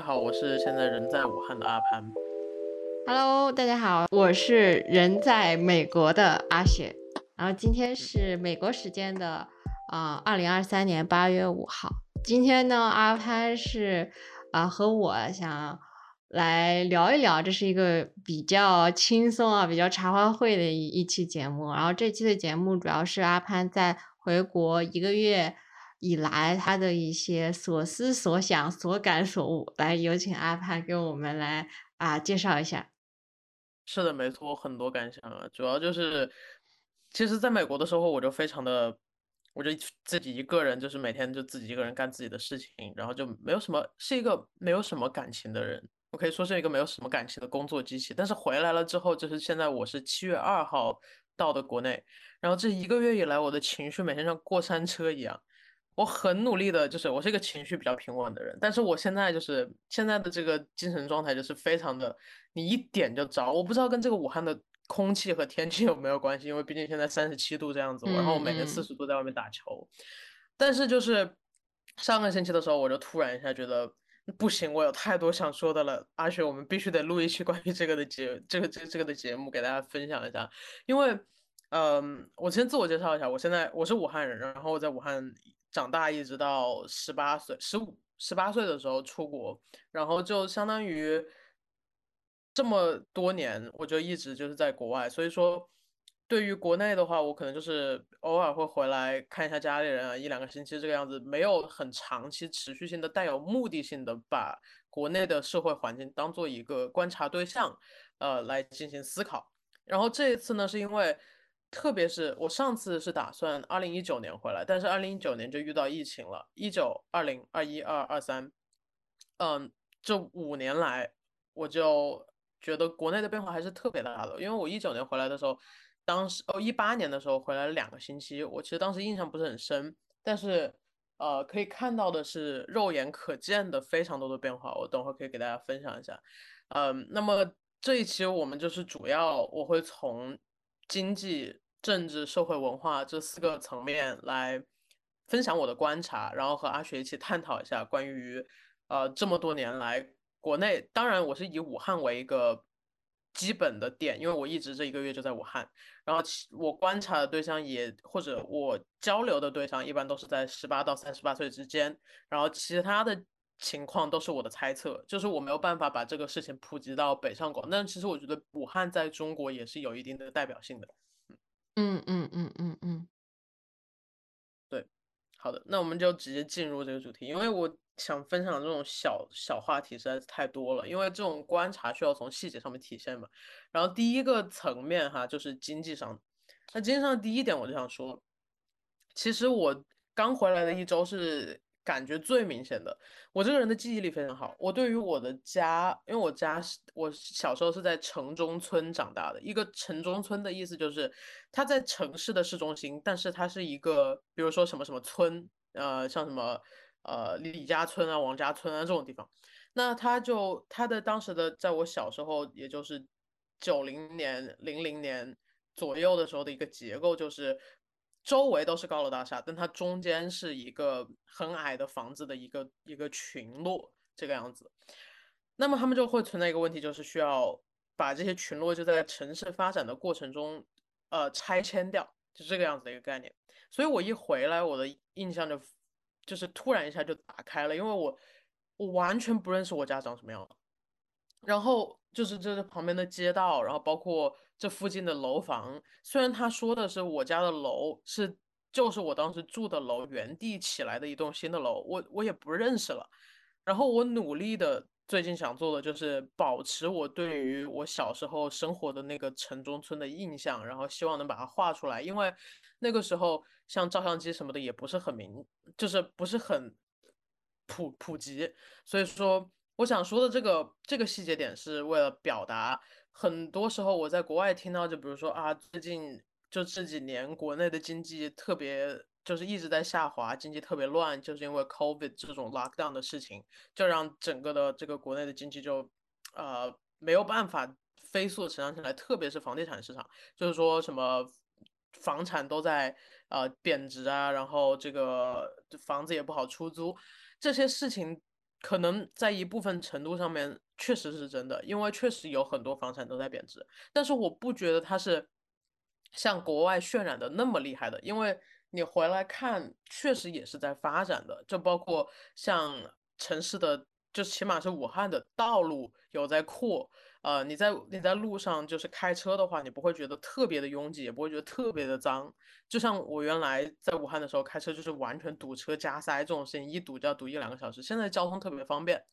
家好，我是现在人在武汉的阿潘。Hello，大家好，我是人在美国的阿雪。然后今天是美国时间的啊，二零二三年八月五号。今天呢，阿潘是啊、和我想来聊一聊，这是一个比较轻松啊、比较茶话会的一一期节目。然后这期的节目主要是阿潘在回国一个月以来他的一些所思所想、所感所悟。来，有请阿潘给我们来啊介绍一下。是的，没错，我很多感想啊，主要就是，其实在美国的时候，我就非常的，我就自己一个人，就是每天就自己一个人干自己的事情，然后就没有什么，是一个没有什么感情的人，我可以说是一个没有什么感情的工作机器。但是回来了之后，就是现在我是七月二号到的国内，然后这一个月以来，我的情绪每天像过山车一样。我很努力的，就是我是一个情绪比较平稳的人，但是我现在就是现在的这个精神状态就是非常的，你一点就着。我不知道跟这个武汉的空气和天气有没有关系，因为毕竟现在三十七度这样子，然后我每天四嗯十度在外面打球，但是就是上个星期的时候，我就突然一下觉得不行，我有太多想说的了，阿雪，我们必须得录一期关于这个的节，这个这个这个的节目给大家分享一下，因为。嗯，我先自我介绍一下，我现在我是武汉人，然后我在武汉长大，一直到十八岁、十五、十八岁的时候出国，然后就相当于这么多年，我就一直就是在国外，所以说对于国内的话，我可能就是偶尔会回来看一下家里人啊，一两个星期这个样子，没有很长期持续性的、带有目的性的把国内的社会环境当做一个观察对象，呃，来进行思考。然后这一次呢，是因为。特别是我上次是打算二零一九年回来，但是二零一九年就遇到疫情了，一九、二零、二一、二二三，嗯，这五年来，我就觉得国内的变化还是特别大的。因为我一九年回来的时候，当时哦一八年的时候回来了两个星期，我其实当时印象不是很深，但是呃可以看到的是肉眼可见的非常多的变化，我等会儿可以给大家分享一下。嗯，那么这一期我们就是主要我会从。经济、政治、社会、文化这四个层面来分享我的观察，然后和阿雪一起探讨一下关于呃这么多年来国内，当然我是以武汉为一个基本的点，因为我一直这一个月就在武汉，然后我观察的对象也或者我交流的对象一般都是在十八到三十八岁之间，然后其他的情况都是我的猜测，就是我没有办法把这个事情普及到北上广，但其实我觉得武汉在中国也是有一定的代表性的。嗯嗯嗯嗯嗯，对，好的，那我们就直接进入这个主题，因为我想分享这种小小话题实在是太多了，因为这种观察需要从细节上面体现嘛。然后第一个层面哈，就是经济上，那经济上第一点我就想说，其实我刚回来的一周是。感觉最明显的，我这个人的记忆力非常好。我对于我的家，因为我家是我小时候是在城中村长大的。一个城中村的意思就是，它在城市的市中心，但是它是一个，比如说什么什么村，呃，像什么呃李家村啊、王家村啊这种地方。那它就它的当时的，在我小时候，也就是九零年、零零年左右的时候的一个结构就是。周围都是高楼大厦，但它中间是一个很矮的房子的一个一个群落这个样子。那么他们就会存在一个问题，就是需要把这些群落就在城市发展的过程中，呃，拆迁掉，就这个样子的一个概念。所以我一回来，我的印象就就是突然一下就打开了，因为我我完全不认识我家长什麼樣。然后就是这是旁边的街道，然后包括。这附近的楼房，虽然他说的是我家的楼是就是我当时住的楼原地起来的一栋新的楼，我我也不认识了。然后我努力的最近想做的就是保持我对于我小时候生活的那个城中村的印象，然后希望能把它画出来。因为那个时候像照相机什么的也不是很明，就是不是很普普及，所以说我想说的这个这个细节点是为了表达。很多时候我在国外听到，就比如说啊，最近就这几年国内的经济特别就是一直在下滑，经济特别乱，就是因为 COVID 这种 lockdown 的事情，就让整个的这个国内的经济就呃没有办法飞速成长起来，特别是房地产市场，就是说什么房产都在呃贬值啊，然后这个房子也不好出租，这些事情可能在一部分程度上面确实是真的，因为确实有很多房产都在贬值，但是我不觉得它是像国外渲染的那么厉害的，因为你回来看，确实也是在发展的，就包括像城市的，就起码是武汉的道路有在扩。呃，你在你在路上就是开车的话，你不会觉得特别的拥挤，也不会觉得特别的脏。就像我原来在武汉的时候开车，就是完全堵车加塞这种事情，一堵就要堵一两个小时。现在交通特别方便，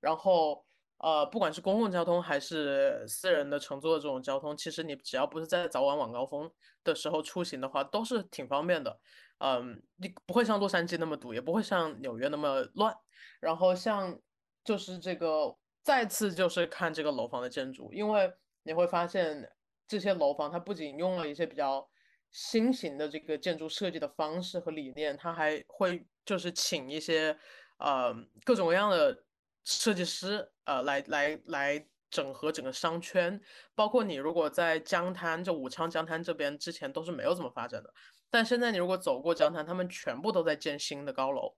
然后呃，不管是公共交通还是私人的乘坐的这种交通，其实你只要不是在早晚晚高峰的时候出行的话，都是挺方便的。嗯，你不会像洛杉矶那么堵，也不会像纽约那么乱。然后像就是这个。再次就是看这个楼房的建筑，因为你会发现这些楼房它不仅用了一些比较新型的这个建筑设计的方式和理念，它还会就是请一些呃各种各样的设计师呃来来来整合整个商圈。包括你如果在江滩，就武昌江滩这边之前都是没有怎么发展的，但现在你如果走过江滩，他们全部都在建新的高楼。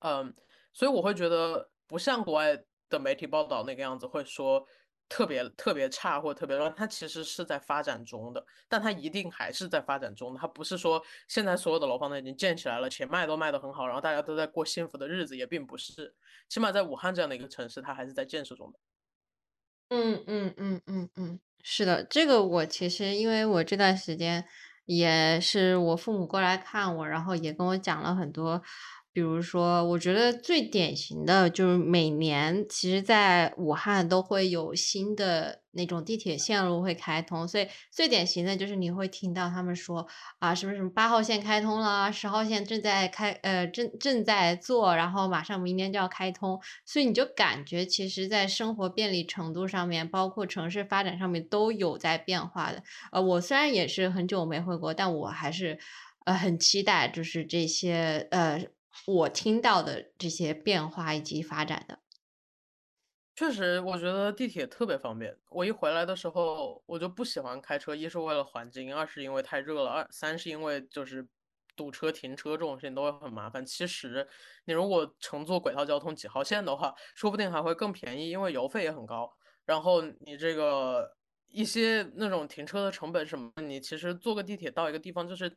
嗯，所以我会觉得不像国外。的媒体报道那个样子会说特别特别差或者特别乱，它其实是在发展中的，但它一定还是在发展中的。它不是说现在所有的楼房都已经建起来了，且卖都卖得很好，然后大家都在过幸福的日子，也并不是。起码在武汉这样的一个城市，它还是在建设中的。嗯嗯嗯嗯嗯，是的，这个我其实因为我这段时间也是我父母过来看我，然后也跟我讲了很多。比如说，我觉得最典型的就是每年，其实在武汉都会有新的那种地铁线路会开通，所以最典型的就是你会听到他们说啊，什么什么八号线开通了，十号线正在开，呃，正正在做，然后马上明年就要开通，所以你就感觉其实，在生活便利程度上面，包括城市发展上面都有在变化的。呃，我虽然也是很久没回国，但我还是呃很期待，就是这些呃。我听到的这些变化以及发展的，确实，我觉得地铁特别方便。我一回来的时候，我就不喜欢开车，一是为了环境，二是因为太热了，二三是因为就是堵车停车这种事情都会很麻烦。其实你如果乘坐轨道交通几号线的话，说不定还会更便宜，因为油费也很高。然后你这个一些那种停车的成本什么，你其实坐个地铁到一个地方就是。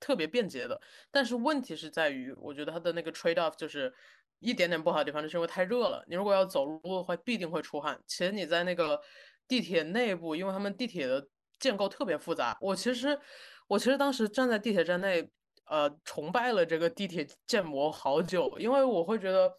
特别便捷的，但是问题是在于，我觉得它的那个 trade off 就是一点点不好的地方，就是因为太热了。你如果要走路的话，必定会出汗。其实你在那个地铁内部，因为他们地铁的建构特别复杂。我其实，我其实当时站在地铁站内，呃，崇拜了这个地铁建模好久，因为我会觉得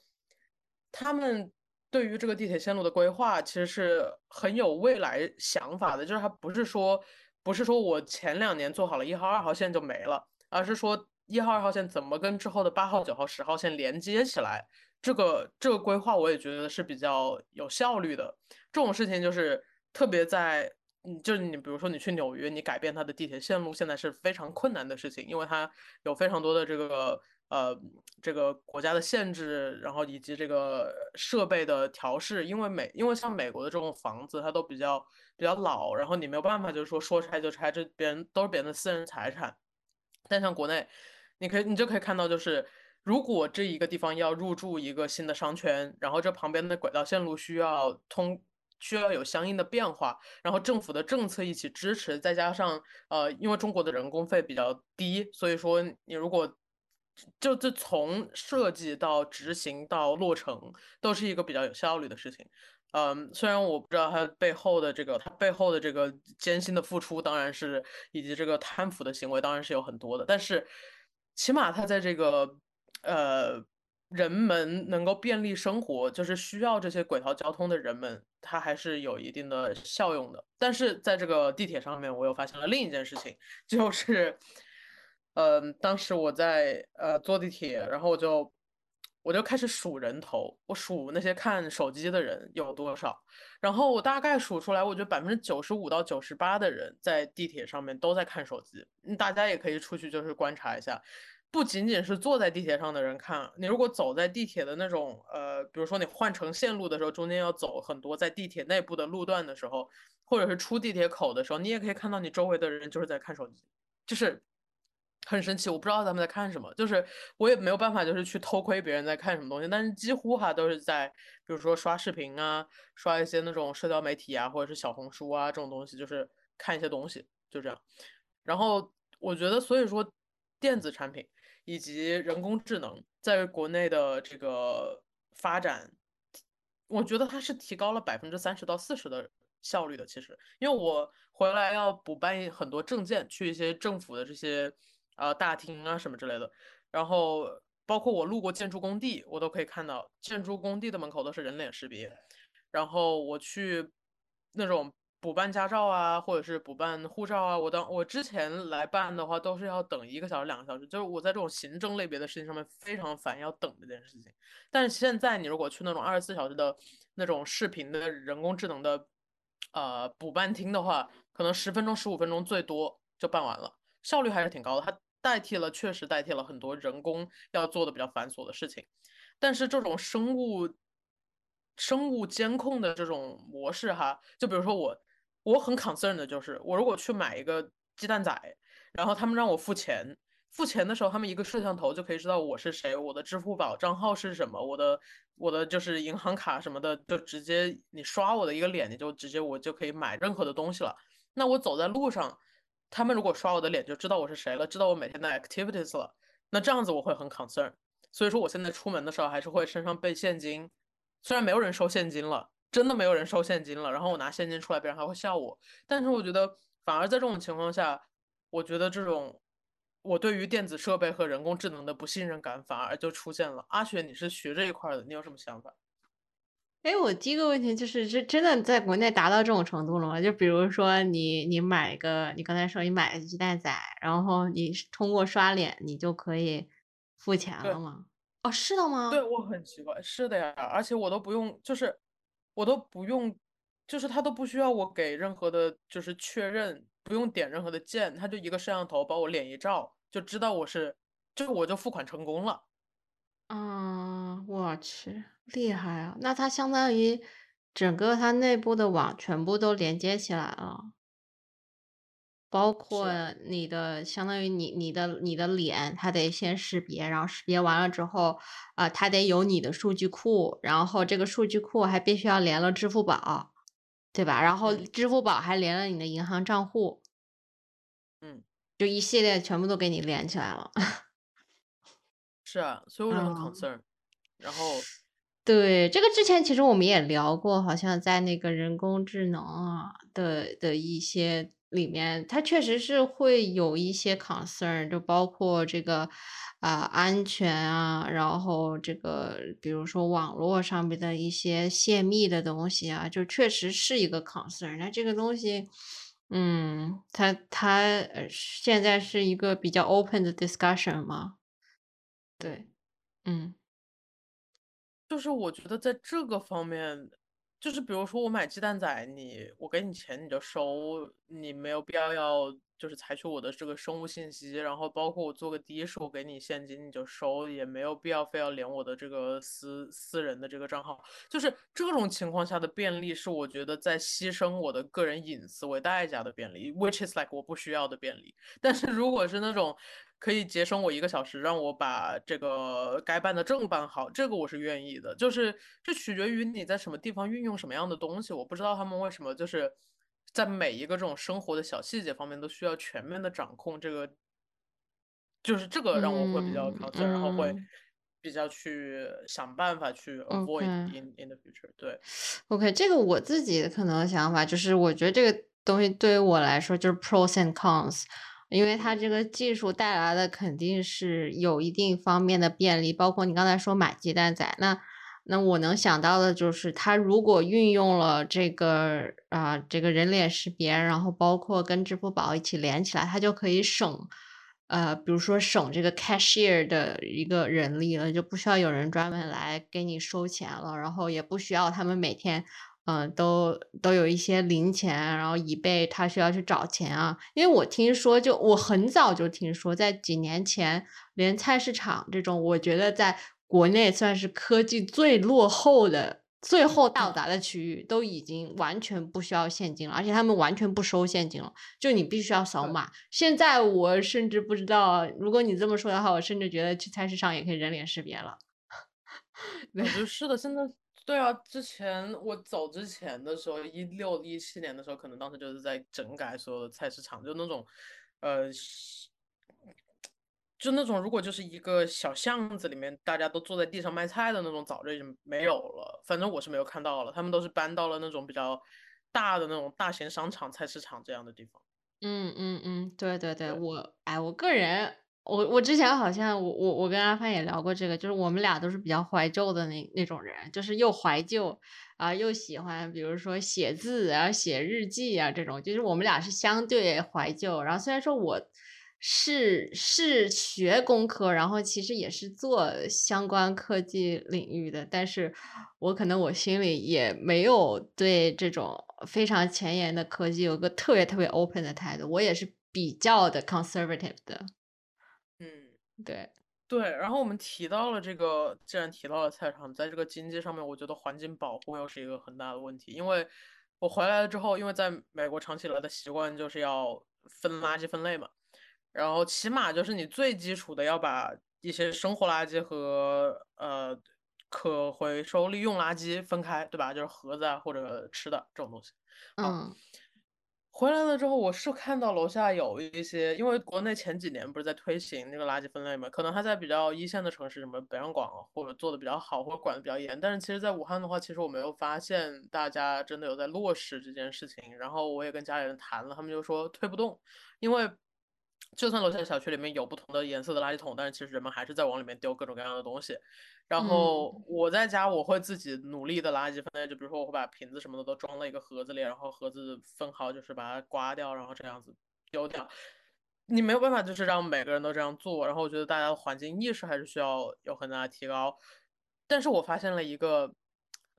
他们对于这个地铁线路的规划其实是很有未来想法的，就是它不是说。不是说我前两年做好了一号、二号线就没了，而是说一号、二号线怎么跟之后的八号、九号、十号线连接起来，这个这个规划我也觉得是比较有效率的。这种事情就是特别在，嗯，就是你比如说你去纽约，你改变它的地铁线路，现在是非常困难的事情，因为它有非常多的这个。呃，这个国家的限制，然后以及这个设备的调试，因为美，因为像美国的这种房子，它都比较比较老，然后你没有办法，就是说说拆就拆，这别人都是别人的私人财产。但像国内，你可以你就可以看到，就是如果这一个地方要入驻一个新的商圈，然后这旁边的轨道线路需要通，需要有相应的变化，然后政府的政策一起支持，再加上呃，因为中国的人工费比较低，所以说你如果就这从设计到执行到落成，都是一个比较有效率的事情。嗯，虽然我不知道它背后的这个，它背后的这个艰辛的付出，当然是以及这个贪腐的行为，当然是有很多的。但是，起码它在这个呃人们能够便利生活，就是需要这些轨道交通的人们，它还是有一定的效用的。但是在这个地铁上面，我又发现了另一件事情，就是。嗯，当时我在呃坐地铁，然后我就我就开始数人头，我数那些看手机的人有多少，然后我大概数出来，我觉得百分之九十五到九十八的人在地铁上面都在看手机。大家也可以出去就是观察一下，不仅仅是坐在地铁上的人看，你如果走在地铁的那种呃，比如说你换乘线路的时候，中间要走很多在地铁内部的路段的时候，或者是出地铁口的时候，你也可以看到你周围的人就是在看手机，就是。很神奇，我不知道他们在看什么，就是我也没有办法，就是去偷窥别人在看什么东西，但是几乎哈都是在，比如说刷视频啊，刷一些那种社交媒体啊，或者是小红书啊这种东西，就是看一些东西，就这样。然后我觉得，所以说电子产品以及人工智能在国内的这个发展，我觉得它是提高了百分之三十到四十的效率的。其实，因为我回来要补办很多证件，去一些政府的这些。啊，大厅啊什么之类的，然后包括我路过建筑工地，我都可以看到建筑工地的门口都是人脸识别。然后我去那种补办驾照啊，或者是补办护照啊，我当我之前来办的话，都是要等一个小时、两个小时，就是我在这种行政类别的事情上面非常烦，要等这件事情。但是现在你如果去那种二十四小时的那种视频的人工智能的呃补办厅的话，可能十分钟、十五分钟最多就办完了，效率还是挺高的。它代替了，确实代替了很多人工要做的比较繁琐的事情，但是这种生物生物监控的这种模式哈，就比如说我我很 concern 的就是，我如果去买一个鸡蛋仔，然后他们让我付钱，付钱的时候他们一个摄像头就可以知道我是谁，我的支付宝账号是什么，我的我的就是银行卡什么的，就直接你刷我的一个脸，你就直接我就可以买任何的东西了。那我走在路上。他们如果刷我的脸就知道我是谁了，知道我每天的 activities 了，那这样子我会很 concern。所以说我现在出门的时候还是会身上备现金，虽然没有人收现金了，真的没有人收现金了，然后我拿现金出来，别人还会笑我。但是我觉得反而在这种情况下，我觉得这种我对于电子设备和人工智能的不信任感反而就出现了。阿雪，你是学这一块的，你有什么想法？哎，我第一个问题就是，这真的在国内达到这种程度了吗？就比如说，你你买一个，你刚才说你买个鸡蛋仔，然后你通过刷脸，你就可以付钱了吗？哦，是的吗？对，我很奇怪，是的呀，而且我都不用，就是我都不用，就是他都不需要我给任何的，就是确认，不用点任何的键，他就一个摄像头把我脸一照，就知道我是，就我就付款成功了。嗯，我去。厉害啊！那它相当于整个它内部的网全部都连接起来了，包括你的相当于你你的你的脸，它得先识别，然后识别完了之后，啊，它得有你的数据库，然后这个数据库还必须要连了支付宝，对吧？然后支付宝还连了你的银行账户，嗯，就一系列全部都给你连起来了。是啊，所以我就很 concern，然后。对，这个之前其实我们也聊过，好像在那个人工智能啊的的一些里面，它确实是会有一些 concern，就包括这个啊安全啊，然后这个比如说网络上面的一些泄密的东西啊，就确实是一个 concern。那这个东西，嗯，它它现在是一个比较 open 的 discussion 吗？对，嗯。就是我觉得在这个方面，就是比如说我买鸡蛋仔，你我给你钱你就收，你没有必要要就是采取我的这个生物信息，然后包括我做个的士，我给你现金你就收，也没有必要非要连我的这个私私人的这个账号。就是这种情况下的便利，是我觉得在牺牲我的个人隐私为代价的便利，which is like 我不需要的便利。但是如果是那种。可以节省我一个小时，让我把这个该办的证办好，这个我是愿意的。就是这取决于你在什么地方运用什么样的东西。我不知道他们为什么就是在每一个这种生活的小细节方面都需要全面的掌控。这个就是这个让我会比较考虑，然后会比较去想办法去 avoid in in the future。对，OK，这个我自己可能想法就是，我觉得这个东西对于我来说就是 pros and cons。因为它这个技术带来的肯定是有一定方面的便利，包括你刚才说买鸡蛋仔，那那我能想到的就是，它如果运用了这个啊这个人脸识别，然后包括跟支付宝一起连起来，它就可以省，呃，比如说省这个 cashier 的一个人力了，就不需要有人专门来给你收钱了，然后也不需要他们每天。嗯，都都有一些零钱，然后以备他需要去找钱啊。因为我听说，就我很早就听说，在几年前，连菜市场这种我觉得在国内算是科技最落后的最后到达的区域都已经完全不需要现金了，而且他们完全不收现金了，就你必须要扫码。现在我甚至不知道，如果你这么说的话，我甚至觉得去菜市场也可以人脸识别了。我觉得是的，现在对啊，之前我走之前的时候，一六一七年的时候，可能当时就是在整改所有的菜市场，就那种，呃。就那种，如果就是一个小巷子里面，大家都坐在地上卖菜的那种，早就已经没有了。反正我是没有看到了，他们都是搬到了那种比较大的那种大型商场、菜市场这样的地方。嗯嗯嗯，对对对，我哎，我个人，我我之前好像我我我跟阿帆也聊过这个，就是我们俩都是比较怀旧的那那种人，就是又怀旧啊，又喜欢，比如说写字啊、写日记啊这种，就是我们俩是相对怀旧。然后虽然说我。是是学工科，然后其实也是做相关科技领域的，但是我可能我心里也没有对这种非常前沿的科技有个特别特别 open 的态度，我也是比较的 conservative 的。嗯，对对。然后我们提到了这个，既然提到了菜场，在这个经济上面，我觉得环境保护又是一个很大的问题，因为我回来了之后，因为在美国长期以来的习惯就是要分垃圾分类嘛。然后起码就是你最基础的要把一些生活垃圾和呃可回收利用垃圾分开，对吧？就是盒子啊或者吃的这种东西。嗯。回来了之后，我是看到楼下有一些，因为国内前几年不是在推行那个垃圾分类嘛，可能它在比较一线的城市，什么北上广或者做的比较好，或者管的比较严。但是其实，在武汉的话，其实我没有发现大家真的有在落实这件事情。然后我也跟家里人谈了，他们就说推不动，因为。就算楼下小区里面有不同的颜色的垃圾桶，但是其实人们还是在往里面丢各种各样的东西。然后我在家我会自己努力的垃圾分类，就比如说我会把瓶子什么的都装到一个盒子里，然后盒子分好就是把它刮掉，然后这样子丢掉。你没有办法就是让每个人都这样做，然后我觉得大家的环境意识还是需要有很大的提高。但是我发现了一个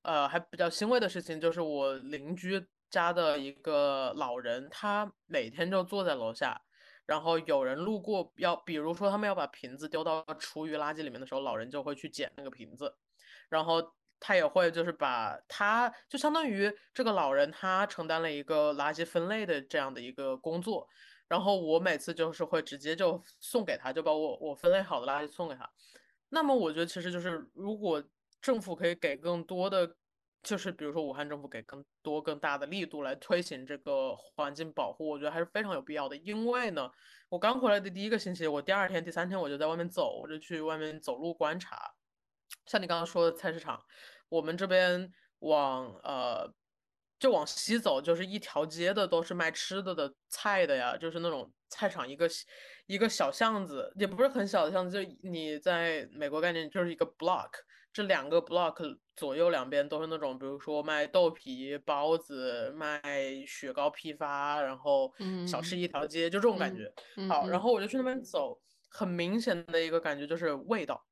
呃还比较欣慰的事情，就是我邻居家的一个老人，他每天就坐在楼下。然后有人路过，要比如说他们要把瓶子丢到厨余垃圾里面的时候，老人就会去捡那个瓶子，然后他也会就是把他就相当于这个老人他承担了一个垃圾分类的这样的一个工作，然后我每次就是会直接就送给他，就把我我分类好的垃圾送给他。那么我觉得其实就是如果政府可以给更多的。就是比如说，武汉政府给更多更大的力度来推行这个环境保护，我觉得还是非常有必要的。因为呢，我刚回来的第一个星期，我第二天、第三天我就在外面走，我就去外面走路观察。像你刚刚说的菜市场，我们这边往呃就往西走，就是一条街的都是卖吃的的菜的呀，就是那种菜场一个一个小巷子，也不是很小的巷子，就你在美国概念就是一个 block。这两个 block 左右两边都是那种，比如说卖豆皮、包子、卖雪糕批发，然后小吃一条街，就这种感觉。好，然后我就去那边走，很明显的一个感觉就是味道。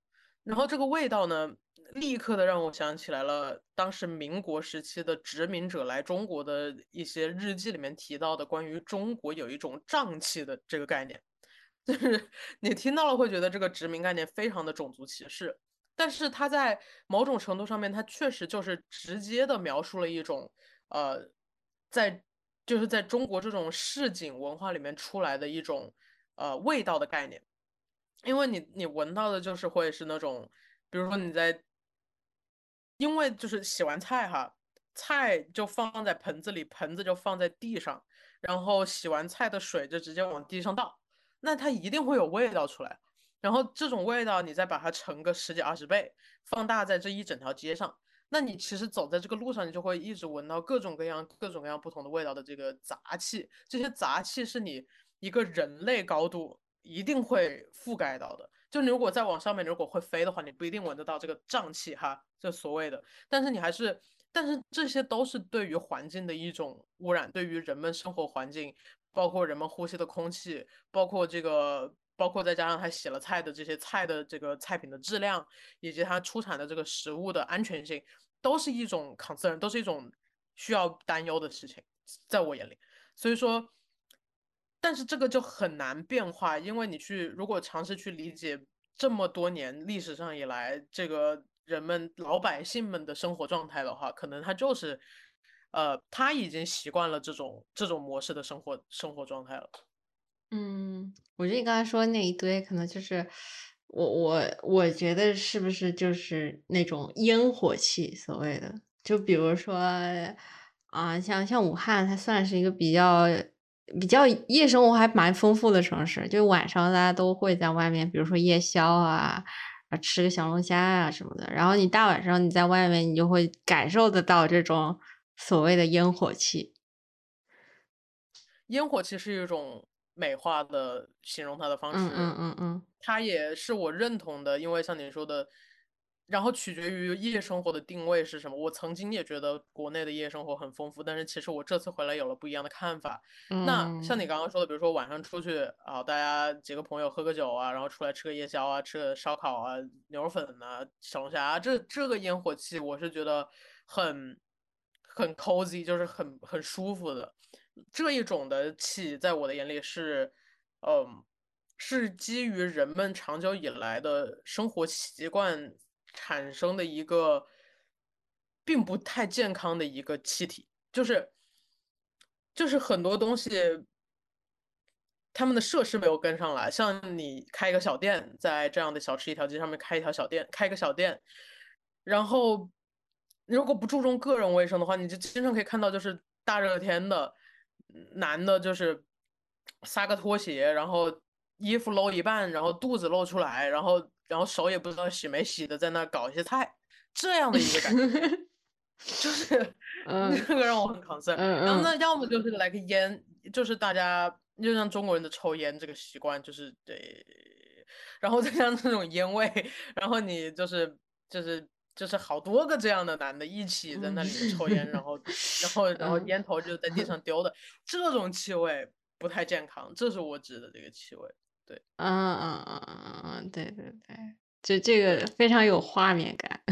然后这个味道呢，立刻的让我想起来了当时民国时期的殖民者来中国的一些日记里面提到的关于中国有一种瘴气的这个概念，就是你听到了会觉得这个殖民概念非常的种族歧视。但是他在某种程度上面，他确实就是直接的描述了一种，呃，在就是在中国这种市井文化里面出来的一种，呃，味道的概念。因为你你闻到的就是会是那种，比如说你在，因为就是洗完菜哈，菜就放在盆子里，盆子就放在地上，然后洗完菜的水就直接往地上倒，那它一定会有味道出来。然后这种味道，你再把它乘个十几二十倍，放大在这一整条街上，那你其实走在这个路上，你就会一直闻到各种各样、各种各样不同的味道的这个杂气。这些杂气是你一个人类高度一定会覆盖到的。就你如果再往上面，如果会飞的话，你不一定闻得到这个瘴气哈，这所谓的。但是你还是，但是这些都是对于环境的一种污染，对于人们生活环境，包括人们呼吸的空气，包括这个。包括再加上他洗了菜的这些菜的这个菜品的质量，以及它出产的这个食物的安全性，都是一种 concern，都是一种需要担忧的事情，在我眼里。所以说，但是这个就很难变化，因为你去如果尝试去理解这么多年历史上以来这个人们老百姓们的生活状态的话，可能他就是，呃，他已经习惯了这种这种模式的生活生活状态了。嗯，我觉得你刚才说那一堆，可能就是我我我觉得是不是就是那种烟火气，所谓的，就比如说啊，像像武汉，它算是一个比较比较夜生活还蛮丰富的城市，就晚上大家都会在外面，比如说夜宵啊，啊吃个小龙虾啊什么的，然后你大晚上你在外面，你就会感受得到这种所谓的烟火气。烟火气是一种。美化的形容它的方式，嗯嗯嗯嗯，它也是我认同的，因为像你说的，然后取决于夜生活的定位是什么。我曾经也觉得国内的夜生活很丰富，但是其实我这次回来有了不一样的看法。那像你刚刚说的，比如说晚上出去啊，大家几个朋友喝个酒啊，然后出来吃个夜宵啊，吃个烧烤啊，牛肉粉啊，小龙虾，这这个烟火气，我是觉得很很 cozy，就是很很舒服的。这一种的气，在我的眼里是，嗯，是基于人们长久以来的生活习惯产生的一个，并不太健康的一个气体，就是，就是很多东西，他们的设施没有跟上来。像你开一个小店，在这样的小吃一条街上面开一条小店，开一个小店，然后如果不注重个人卫生的话，你就经常可以看到，就是大热天的。男的就是撒个拖鞋，然后衣服露一半，然后肚子露出来，然后然后手也不知道洗没洗的，在那搞一些菜，这样的一个感觉，就 是这个让我很 concern。然后那要么就是来个烟，就是大家就像中国人的抽烟这个习惯，就是对，然后再像这种烟味，然后你就是就是。就是好多个这样的男的一起在那里抽烟，然后，然后，然后烟头就在地上丢的，这种气味不太健康，这是我指的这个气味。对，嗯嗯嗯嗯嗯，对对对，就这个非常有画面感。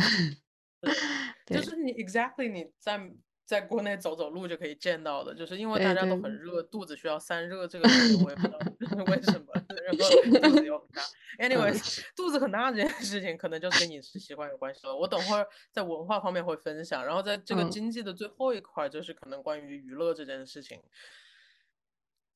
就是你 exactly 你在。在国内走走路就可以见到的，就是因为大家都很热，肚子需要散热，这个我也不知道为什么，然后肚子又很大。Anyways，肚子很大这件事情可能就是跟饮食习惯有关系了。我等会儿在文化方面会分享，然后在这个经济的最后一块就是可能关于娱乐这件事情。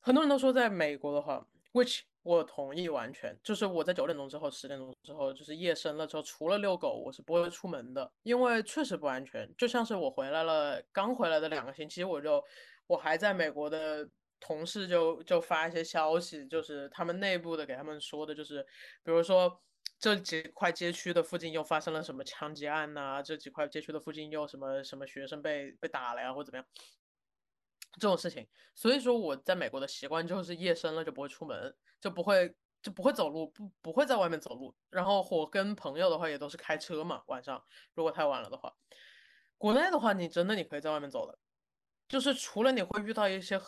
很多人都说在美国的话，which 我同意完全，就是我在九点钟之后、十点钟之后，就是夜深了之后，除了遛狗，我是不会出门的，因为确实不安全。就像是我回来了，刚回来的两个星期，我就我还在美国的同事就就发一些消息，就是他们内部的给他们说的，就是比如说这几块街区的附近又发生了什么枪击案呐，这几块街区的附近又什么什么学生被被打了呀，或者怎么样。这种事情，所以说我在美国的习惯就是夜深了就不会出门，就不会就不会走路，不不会在外面走路。然后我跟朋友的话也都是开车嘛，晚上如果太晚了的话。国内的话，你真的你可以在外面走的，就是除了你会遇到一些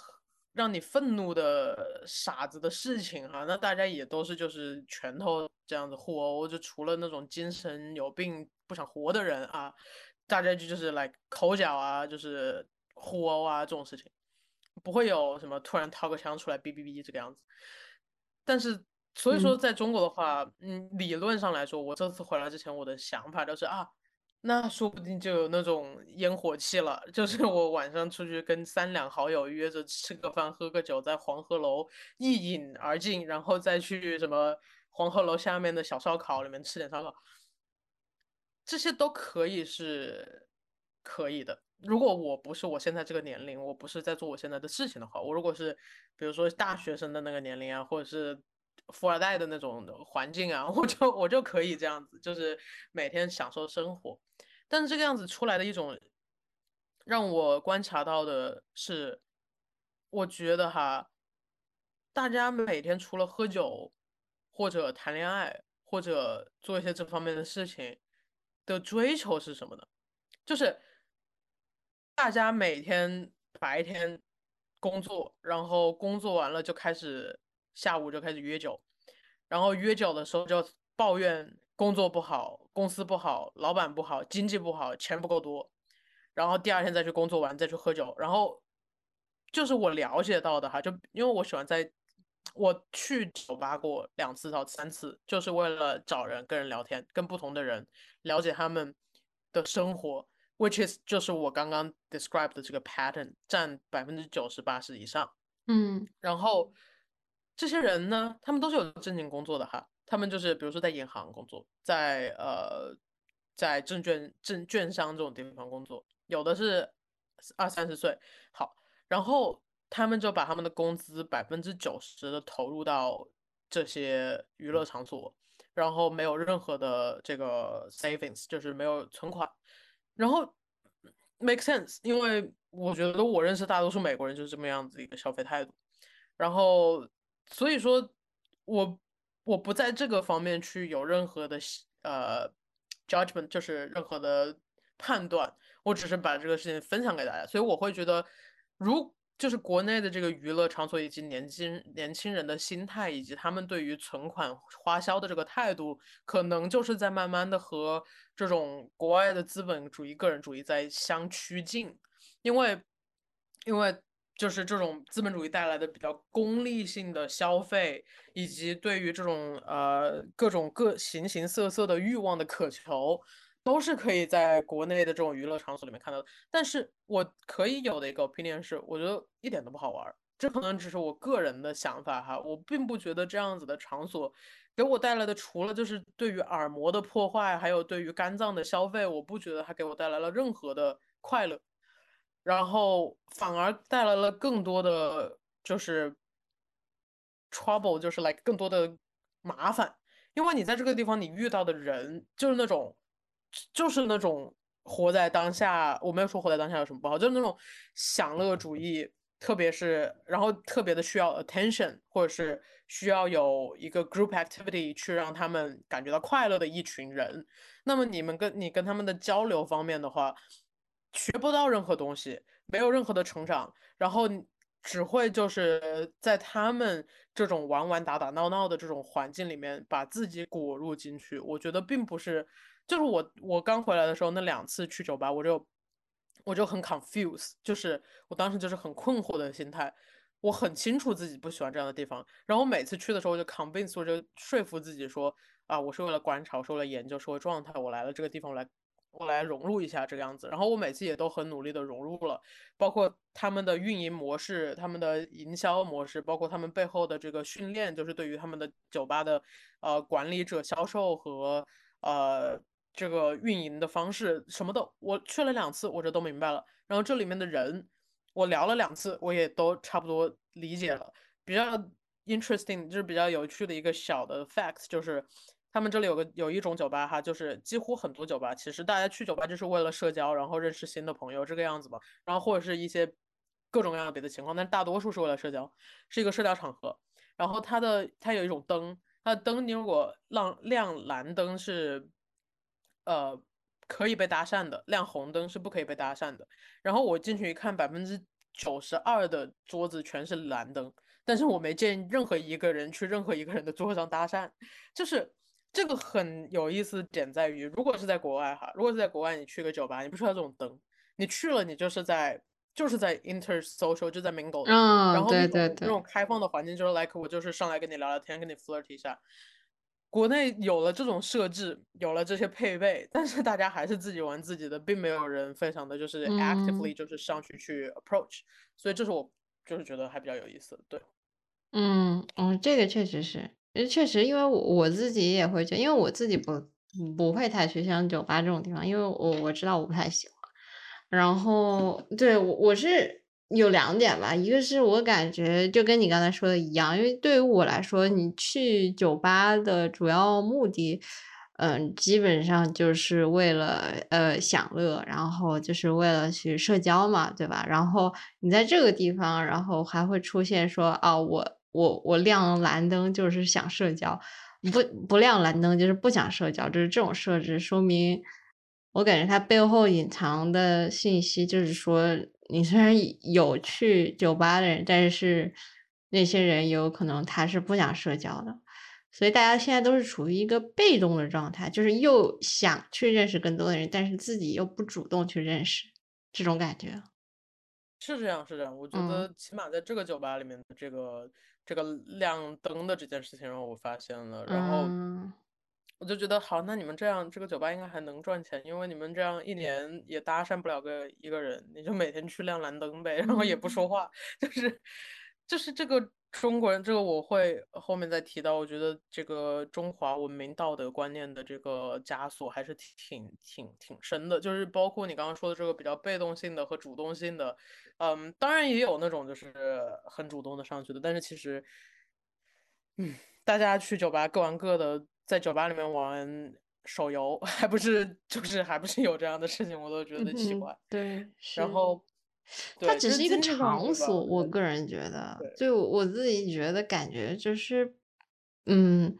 让你愤怒的傻子的事情哈，那大家也都是就是拳头这样子互殴，就除了那种精神有病不想活的人啊，大家就就是来口角啊，就是。互殴啊，这种事情不会有什么突然掏个枪出来哔哔哔这个样子。但是，所以说在中国的话，嗯，理论上来说，我这次回来之前，我的想法就是啊，那说不定就有那种烟火气了。就是 我晚上出去跟三两好友约着吃个饭、喝个酒，在黄鹤楼一饮而尽，然后再去什么黄鹤楼下面的小烧烤里面吃点烧烤，这些都可以是可以的。如果我不是我现在这个年龄，我不是在做我现在的事情的话，我如果是比如说大学生的那个年龄啊，或者是富二代的那种的环境啊，我就我就可以这样子，就是每天享受生活。但是这个样子出来的一种，让我观察到的是，我觉得哈，大家每天除了喝酒或者谈恋爱或者做一些这方面的事情的追求是什么呢？就是。大家每天白天工作，然后工作完了就开始下午就开始约酒，然后约酒的时候就抱怨工作不好、公司不好、老板不好、经济不好、钱不够多，然后第二天再去工作完再去喝酒，然后就是我了解到的哈，就因为我喜欢在我去酒吧过两次到三次，就是为了找人跟人聊天，跟不同的人了解他们的生活，which is 就是我刚刚 describe 的这个 pattern 占百分之九十八十以上。嗯然后这些人呢，他们都是有正经工作的哈，他们就是比如说在银行工作，在呃在证券证券商这种地方工作，有的是二三十岁，好，然后他们就把他们的工资百分之九十的投入到这些娱乐场所，然后没有任何的这个 savings，就是没有存款，然后 make sense，因为我觉得我认识大多数美国人就是这么样子一个消费态度，然后所以说我我不在这个方面去有任何的呃 judgment，就是任何的判断，我只是把这个事情分享给大家，所以我会觉得，如就是国内的这个娱乐场所以及年轻年轻人的心态，以及他们对于存款花销的这个态度，可能就是在慢慢的和这种国外的资本主义、个人主义在相趋近，因为因为就是这种资本主义带来的比较功利性的消费，以及对于这种呃各种各形形色色的欲望的渴求，都是可以在国内的这种娱乐场所里面看到的。但是我可以有的一个 opinion 是，我觉得一点都不好玩。这可能只是我个人的想法哈，我并不觉得这样子的场所给我带来的，除了就是对于耳膜的破坏，还有对于肝脏的消费，我不觉得它给我带来了任何的快乐。然后反而带来了更多的就是 trouble，就是 like 更多的麻烦，因为你在这个地方你遇到的人就是那种，就是那种活在当下，我没有说活在当下有什么不好，就是那种享乐主义，特别是然后特别的需要 attention，或者是需要有一个 group activity 去让他们感觉到快乐的一群人。那么你们跟你跟他们的交流方面的话，学不到任何东西，没有任何的成长，然后只会就是在他们这种玩玩打打闹闹的这种环境里面，把自己裹入进去。我觉得并不是，就是我我刚回来的时候那两次去酒吧，我就我就很 confuse，就是我当时就是很困惑的心态。我很清楚自己不喜欢这样的地方，然后每次去的时候，我就 convince，我就说服自己说，啊，我是为了观察，我是为了研究社会状态，我来了这个地方，我来我来融入一下这个样子。然后我每次也都很努力的融入了，包括他们的运营模式、他们的营销模式，包括他们背后的这个训练，就是对于他们的酒吧的呃管理者、销售和呃这个运营的方式什么的，我去了两次，我这都明白了。然后这里面的人。我聊了两次，我也都差不多理解了。比较 interesting 就是比较有趣的一个小的 facts 就是他们这里有个有一种酒吧哈，就是几乎很多酒吧，其实大家去酒吧就是为了社交，然后认识新的朋友这个样子嘛。然后或者是一些各种各样的别的情况，但大多数是为了社交，是一个社交场合。然后它的它有一种灯，它的灯你如果亮亮蓝灯是呃可以被搭讪的，亮红灯是不可以被搭讪的。然后我进去一看，百分之九十二的桌子全是蓝灯，但是我没见任何一个人去任何一个人的桌上搭讪，就是这个很有意思点在于，如果是在国外哈，如果是在国外，你去个酒吧，你不需要这种灯，你去了你就是在就是在 inter social 就在 mingle，、嗯，然后那对对对，种那种开放的环境就是 like 我就是上来跟你聊聊天，跟你 flirt 一下。国内有了这种设置，有了这些配备，但是大家还是自己玩自己的，并没有人非常的就是嗯。actively 就是上去去 approach，、所以这是我就是觉得还比较有意思的，对，嗯嗯，这个确实是，呃为确实，因为我我自己也会觉得，因为我自己不不会太去像酒吧这种地方，因为我我知道我不太喜欢。然后对我我是有两点吧，一个是我感觉就跟你刚才说的一样，因为对于我来说，你去酒吧的主要目的，嗯，基本上就是为了呃享乐，然后就是为了去社交嘛，对吧？然后你在这个地方，然后还会出现说啊，我我我亮蓝灯就是想社交，不不亮蓝灯就是不想社交，就是这种设置，说明我感觉它背后隐藏的信息就是说，你虽然有去酒吧的人，但是那些人有可能他是不想社交的，所以大家现在都是处于一个被动的状态，就是又想去认识更多的人，但是自己又不主动去认识，这种感觉。是这样是这样，我觉嗯。得起码在这个酒吧里面的这个这个亮灯的这件事情让我发现了，然后嗯。我就觉得好，那你们这样这个酒吧应该还能赚钱，因为你们这样一年也搭讪不了个一个人，你就每天去亮蓝灯呗，然后也不说话，就是就是这个中国人，这个我会后面再提到，我觉得这个中华文明道德观念的这个枷锁还是挺挺挺深的，就是包括你刚刚说的这个比较被动性的和主动性的，嗯，当然也有那种就是很主动的上去的，但是其实，嗯，大家去酒吧各玩各的，在酒吧里面玩手游，还不是就是还不是有这样的事情，我都觉得奇嗯怪。对，然后，它只是一个场所，我个人觉得，就我自己觉得感觉就是，嗯，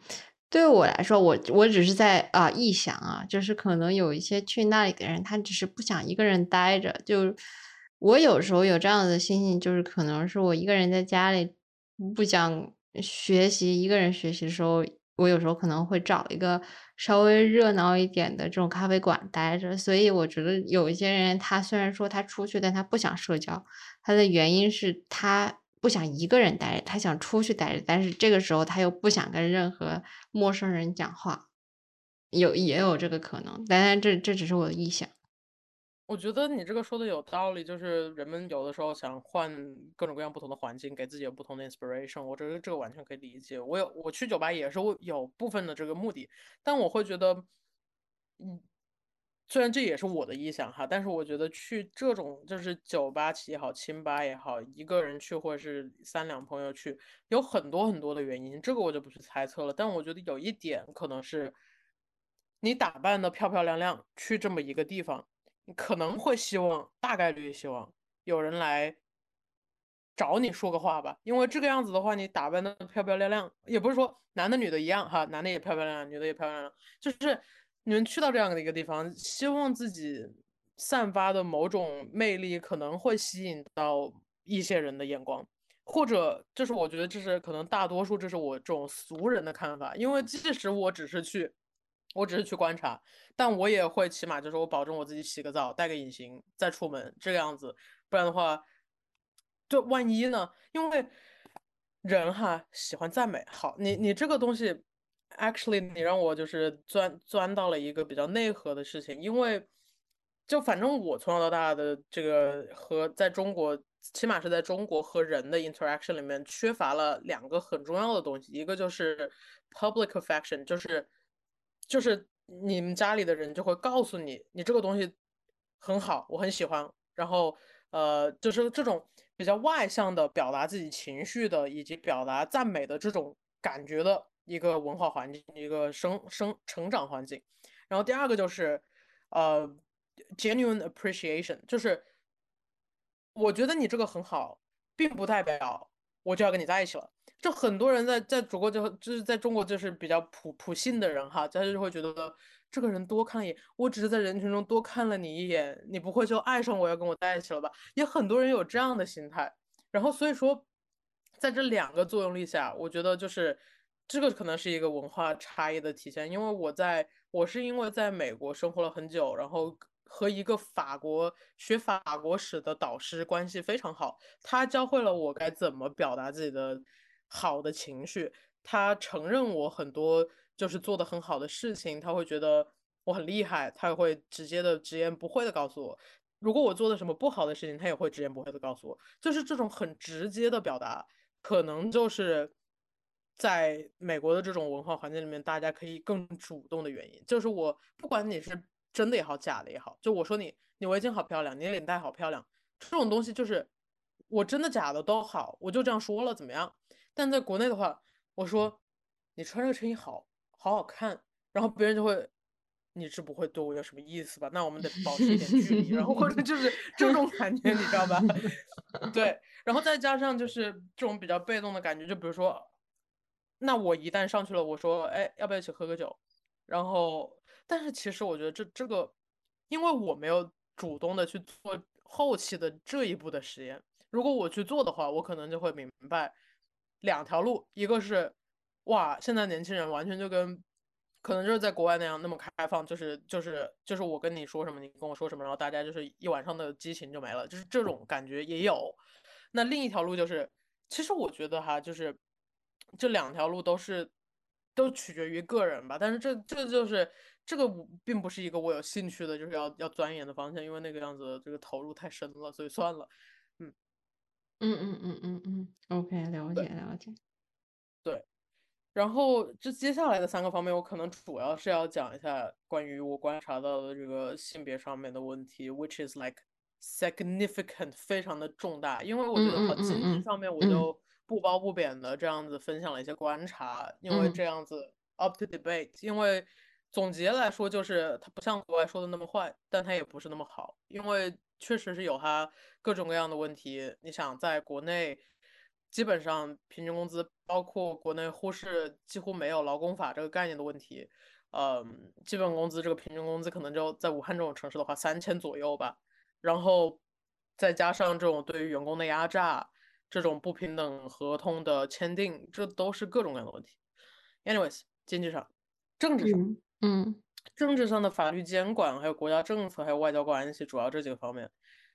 对我来说，我我只是在啊、臆想啊，就是可能有一些去那里的人，他只是不想一个人待着。就我有时候有这样的心情，就是可能是我一个人在家里不想学习，一个人学习的时候，我有时候可能会找一个稍微热闹一点的这种咖啡馆待着。所以我觉得有一些人，他虽然说他出去，但他不想社交，他的原因是他不想一个人待着，他想出去待着，但是这个时候他又不想跟任何陌生人讲话，有也有这个可能，当然这这只是我的臆想。我觉得你这个说的有道理，就是人们有的时候想换各种各样不同的环境，给自己有不同的 inspiration，我觉得这个完全可以理解。我有我去酒吧也是会有部分的这个目的，但我会觉得，嗯，虽然这也是我的臆想哈，但是我觉得去这种就是酒吧也好，清吧也好，一个人去或者是三两朋友去，有很多很多的原因，这个我就不去猜测了。但我觉得有一点可能是，你打扮的漂漂亮亮去这么一个地方。你可能会希望，大概率希望有人来找你说个话吧，因为这个样子的话，你打扮的漂漂亮亮，也不是说男的女的一样哈，男的也漂漂亮亮，女的也漂漂亮亮，就是你们去到这样的一个地方，希望自己散发的某种魅力可能会吸引到一些人的眼光。或者，就是我觉得这是可能大多数，这是我这种俗人的看法，因为即使我只是去，我只是去观察，但我也会起码就是我保证我自己洗个澡，戴个隐形再出门这个样子，不然的话，就万一呢？因为人哈喜欢赞美，好，你你这个东西，actually 你让我就是钻钻到了一个比较内核的事情，因为就反正我从小到大的这个和在中国。起码是在中国和人的 interaction 里面缺乏了两个很重要的东西，一个就是 public affection，就是就是你们家里的人就会告诉你，你这个东西很好，我很喜欢，然后呃，就是这种比较外向的表达自己情绪的，以及表达赞美的这种感觉的一个文化环境，一个生生成长环境。然后第二个就是呃 genuine appreciation，就是我觉得你这个很好，并不代表我就要跟你在一起了。就很多人在在中国就就是在中国就是比较普普信的人哈，他就会觉得这个人多看了一眼，我只是在人群中多看了你一眼，你不会就爱上我要跟我在一起了吧？也很多人有这样的心态。然后所以说，在这两个作用力下，我觉得就是这个可能是一个文化差异的体现。因为我在我是因为在美国生活了很久，然后。和一个法国学法国史的导师关系非常好，他教会了我该怎么表达自己的好的情绪。他承认我很多就是做的很好的事情，他会觉得我很厉害，他会直接的直言不讳的告诉我。如果我做的什么不好的事情，他也会直言不讳的告诉我。就是这种很直接的表达，可能就是在美国的这种文化环境里面，大家可以更主动的原因。就是我不管你是。真的也好，假的也好，就我说你，你围巾好漂亮，你领带好漂亮，这种东西就是我真的假的都好，我就这样说了，怎么样？但在国内的话，我说你穿这个衬衣好好好看，然后别人就会，你是不会对我有什么意思吧？那我们得保持一点距离，然后或者就是这种感觉，你知道吧？对，然后再加上就是这种比较被动的感觉，就比如说，那我一旦上去了，我说，哎，要不要一起喝个酒？然后。但是其实我觉得这这个，因为我没有主动的去做后期的这一步的实验。如果我去做的话，我可能就会明白两条路：一个是哇，现在年轻人完全就跟可能就是在国外那样那么开放，就是就是就是我跟你说什么，你跟我说什么，然后大家就是一晚上的激情就没了，就是这种感觉也有。那另一条路就是，其实我觉得哈，就是这两条路都是都取决于个人吧。但是这这就是这个并不是一个我有兴趣的，就是要要钻研的方向，因为那个样子这个投入太深了，所以算了。嗯嗯嗯嗯嗯嗯，OK，了解了解。对。然后这接下来的三个方面，我可能主要是要讲一下关于我观察到的这个性别上面的问题，which is like significant，非常的重大。因为我觉得和经济上面我就不褒不贬的这样子分享了一些观察，因为这样子 up to debate。因为总结来说，就是它不像国外说的那么坏，但它也不是那么好，因为确实是有它各种各样的问题。你想在国内。基本上平均工资，包括国内忽视几乎没有劳工法这个概念的问题，嗯，基本工资这个平均工资可能就在武汉这种城市的话三千左右吧，然后再加上这种对于员工的压榨，这种不平等合同的签订，这都是各种各样的问题。Anyways，经济上、政治上，嗯，政治上的法律监管，还有国家政策，还有外交关系，主要这几个方面。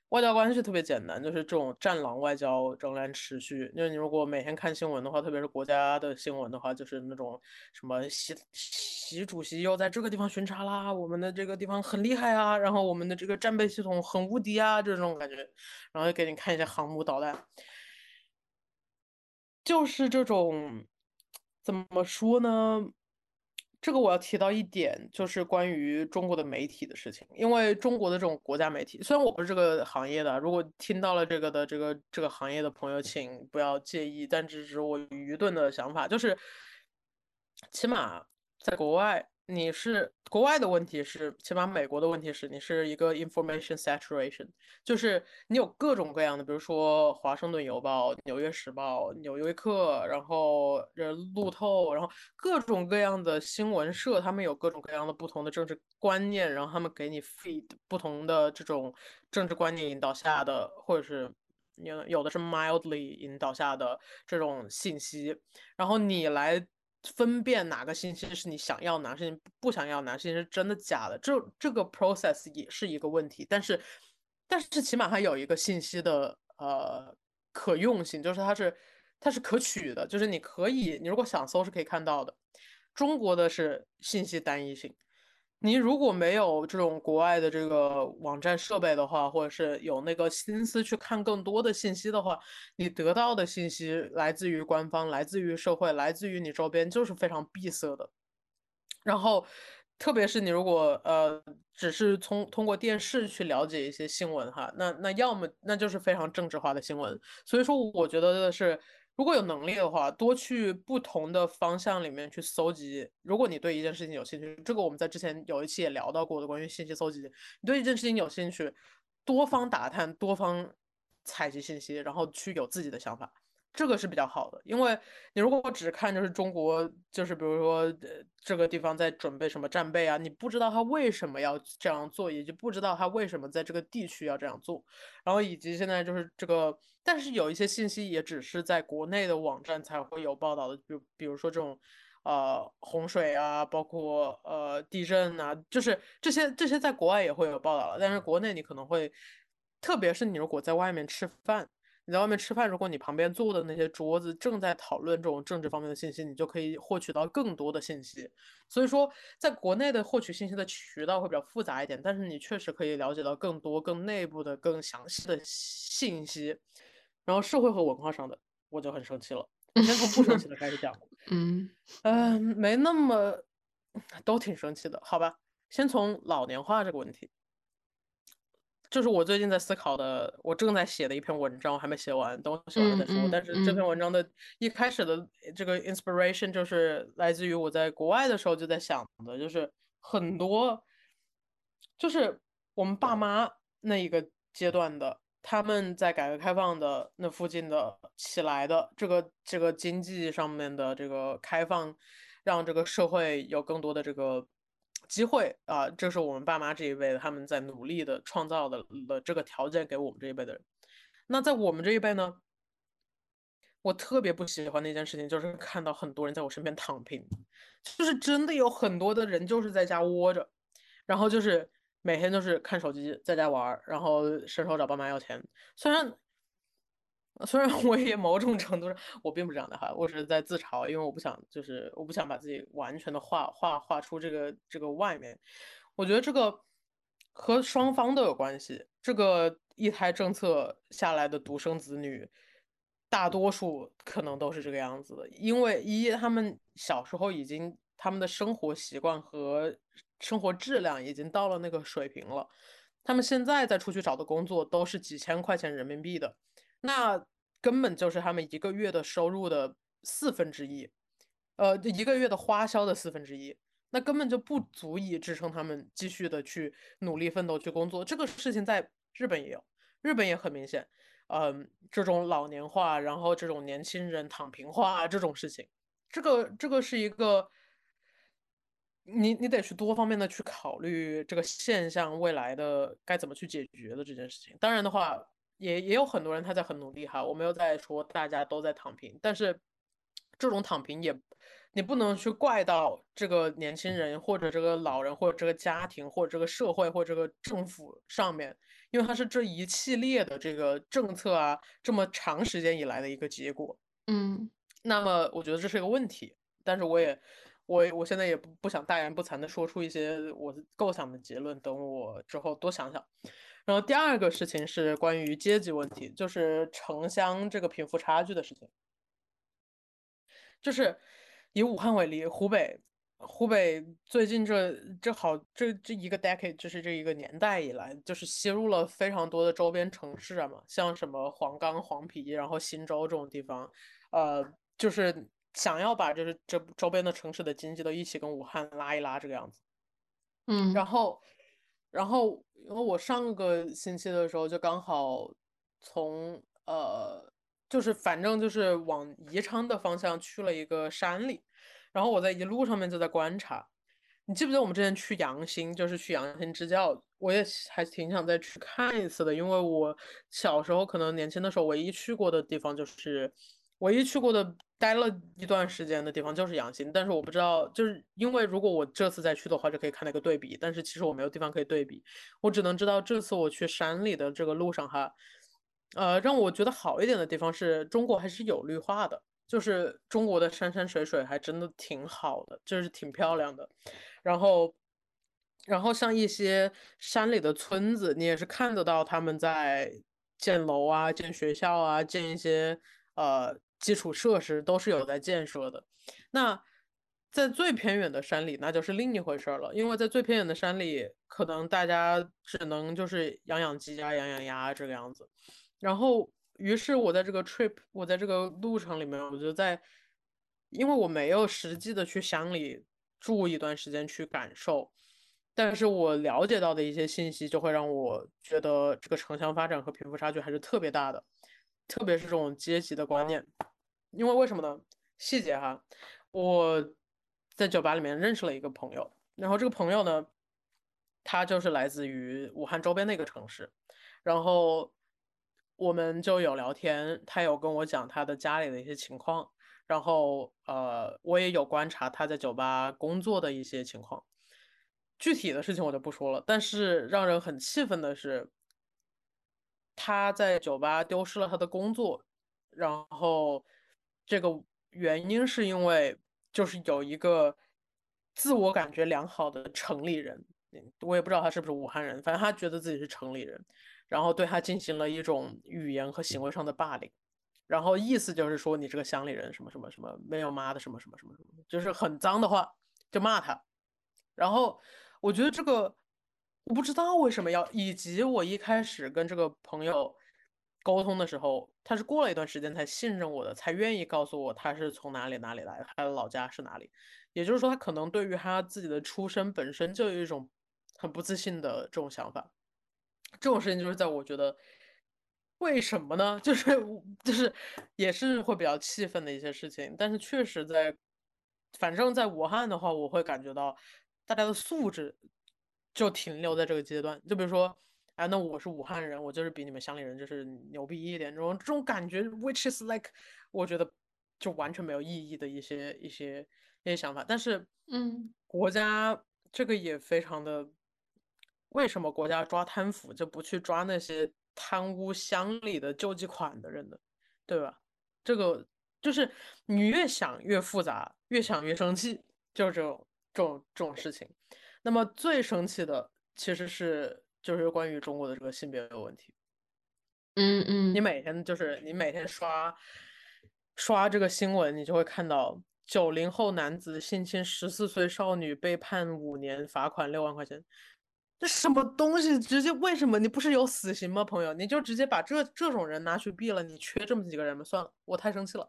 外交关系特别简单，就是这种战狼外交仍然持续。因为你如果每天看新闻的话，特别是国家的新闻的话，就是那种什么习习主席又在这个地方巡查啦，我们的这个地方很厉害啊，然后我们的这个战备系统很无敌啊，这种感觉，然后给你看一下航母导弹，就是这种怎么说呢？这个我要提到一点，就是关于中国的媒体的事情。因为中国的这种国家媒体，虽然我不是这个行业的，如果听到了这个的这个这个行业的朋友，请不要介意，但只是我愚钝的想法，就是起码在国外。你是国外的问题是，起码美国的问题是你是一个 information saturation，就是你有各种各样的，比如说华盛顿邮报、纽约时报、纽约客，然后呃路透，然后各种各样的新闻社，他们有各种各样的不同的政治观念，然后他们给你 feed 不同的这种政治观念引导下的，或者是有有的是 mildly 引导下的这种信息，然后你来。分辨哪个信息是你想要，哪个信息不想要，哪个信息是真的假的，这这个 process 也是一个问题。但是，但是起码它有一个信息的呃可用性，就是它是它是可取的，就是你可以，你如果想搜是可以看到的。中国的是信息单一性。你如果没有这种国外的这个网站设备的话，或者是有那个心思去看更多的信息的话，你得到的信息来自于官方，来自于社会，来自于你周边，就是非常闭塞的。然后，特别是你如果呃只是通通过电视去了解一些新闻哈，那那要么那就是非常政治化的新闻。所以说，我觉得的是。如果有能力的话，多去不同的方向里面去搜集。如果你对一件事情有兴趣，这个我们在之前有一期也聊到过的关于信息搜集。你对一件事情有兴趣，多方打探，多方采集信息，然后去有自己的想法。这个是比较好的，因为你如果只看就是中国，就是比如说呃这个地方在准备什么战备啊，你不知道他为什么要这样做，也就不知道他为什么在这个地区要这样做，然后以及现在就是这个，但是有一些信息也只是在国内的网站才会有报道的，比比如说这种呃洪水啊，包括呃地震啊，就是这些这些在国外也会有报道了，但是国内你可能会，特别是你如果在外面吃饭。你在外面吃饭，如果你旁边坐的那些桌子正在讨论这种政治方面的信息，你就可以获取到更多的信息。所以说，在国内的获取信息的渠道会比较复杂一点，但是你确实可以了解到更多、更内部的、更详细的信息。然后社会和文化上的，我就很生气了。我先从不生气的开始讲。嗯嗯，没那么，都挺生气的，好吧？先从老年化这个问题。就是我最近在思考的，我正在写的一篇文章，我还没写完，等我写完了再说。但是这篇文章的一开始的这个 inspiration 就是来自于我在国外的时候就在想的，就是很多，就是我们爸妈那一个阶段的，他们在改革开放的那附近的起来的这个这个经济上面的这个开放，让这个社会有更多的这个。机会啊，这是我们爸妈这一辈的，他们在努力的创造的了这个条件给我们这一辈的人。那在我们这一辈呢，我特别不喜欢的一件事情就是看到很多人在我身边躺平，就是真的有很多的人就是在家窝着，然后就是每天就是看手机，在家玩，然后伸手找爸妈要钱。虽然虽然我也某种程度上我并不是这样的哈，我只是在自嘲，因为我不想就是我不想把自己完全的画画画出这个这个外面。我觉得这个和双方都有关系。这个一胎政策下来的独生子女，大多数可能都是这个样子的，因为一他们小时候已经他们的生活习惯和生活质量已经到了那个水平了，他们现在再出去找的工作都是几千块钱人民币的。那根本就是他们一个月的收入的四分之一，呃，一个月的花销的四分之一，那根本就不足以支撑他们继续的去努力奋斗去工作。这个事情在日本也有，日本也很明显，嗯，这种老年化，然后这种年轻人躺平化这种事情，这个这个是一个，你你得去多方面的去考虑这个现象未来的该怎么去解决的这件事情。当然的话。也也有很多人他在很努力哈，我没有在说大家都在躺平，但是这种躺平也你不能去怪到这个年轻人或者这个老人或者这个家庭或者这个社会或者这个政府上面，因为它是这一系列的这个政策啊这么长时间以来的一个结果。嗯，那么我觉得这是一个问题，但是我也我我现在也不不想大言不惭的说出一些我构想的结论，等我之后多想想。然后第二个事情是关于阶级问题，就是城乡这个贫富差距的事情。就是以武汉为例，湖北，湖北最近这这好这这一个 decade，就是这一个年代以来，就是吸入了非常多的周边城市啊嘛，像什么黄冈、黄陂，然后忻州这种地方，呃，就是想要把就是这周边的城市的经济都一起跟武汉拉一拉这个样子。嗯，然后。然后，因为我上个星期的时候就刚好从呃，就是反正就是往宜昌的方向去了一个山里，然后我在一路上面就在观察。你记不记得我们之前去阳新，就是去阳新支教，我也还挺想再去看一次的，因为我小时候可能年轻的时候唯一去过的地方就是。唯一去过的、待了一段时间的地方就是阳新，但是我不知道，就是因为如果我这次再去的话，就可以看那个对比。但是其实我没有地方可以对比，我只能知道这次我去山里的这个路上哈，呃，让我觉得好一点的地方是中国还是有绿化的，就是中国的山山水水还真的挺好的，就是挺漂亮的。然后，然后像一些山里的村子，你也是看得到他们在建楼啊、建学校啊、建一些呃。基础设施都是有在建设的，那在最偏远的山里，那就是另一回事了。因为在最偏远的山里，可能大家只能就是养养鸡啊、养养鸭这个样子。然后，于是我在这个 trip，我在这个路程里面，我就在，因为我没有实际的去乡里住一段时间去感受，但是我了解到的一些信息，就会让我觉得这个城乡发展和贫富差距还是特别大的。特别是这种阶级的观念，因为为什么呢？细节哈，我在酒吧里面认识了一个朋友，然后这个朋友呢，他就是来自于武汉周边的一个城市，然后我们就有聊天，他有跟我讲他的家里的一些情况，然后呃，我也有观察他在酒吧工作的一些情况，具体的事情我就不说了，但是让人很气愤的是。他在酒吧丢失了他的工作，然后这个原因是因为就是有一个自我感觉良好的城里人，我也不知道他是不是武汉人，反正他觉得自己是城里人，然后对他进行了一种语言和行为上的霸凌，然后意思就是说你这个乡里人什么什么什么没有妈的什么什么什么什么，就是很脏的话就骂他，然后我觉得这个。我不知道为什么要，以及我一开始跟这个朋友沟通的时候，他是过了一段时间才信任我的，才愿意告诉我他是从哪里哪里来，他的老家是哪里。也就是说，他可能对于他自己的出身本身就有一种很不自信的这种想法。这种事情就是在我觉得，为什么呢？就是就是也是会比较气愤的一些事情。但是确实在，反正在武汉的话，我会感觉到大家的素质。就停留在这个阶段，就比如说，哎，那我是武汉人，我就是比你们乡里人就是牛逼一点，这种这种感觉，which is like，我觉得就完全没有意义的一些一些一些想法。但是，嗯，国家这个也非常的，为什么国家抓贪腐就不去抓那些贪污乡里的救济款的人呢？对吧？这个就是你越想越复杂，越想越生气，就是这种这种这种事情。那么最生气的其实是就是关于中国的这个性别的问题。嗯嗯，你每天就是你每天刷刷这个新闻，你就会看到九零后男子性侵十四岁少女被判五年，罚款六万块钱。这什么东西？直接为什么你不是有死刑吗，朋友？你就直接把这这种人拿去毙了？你缺这么几个人吗？算了，我太生气了。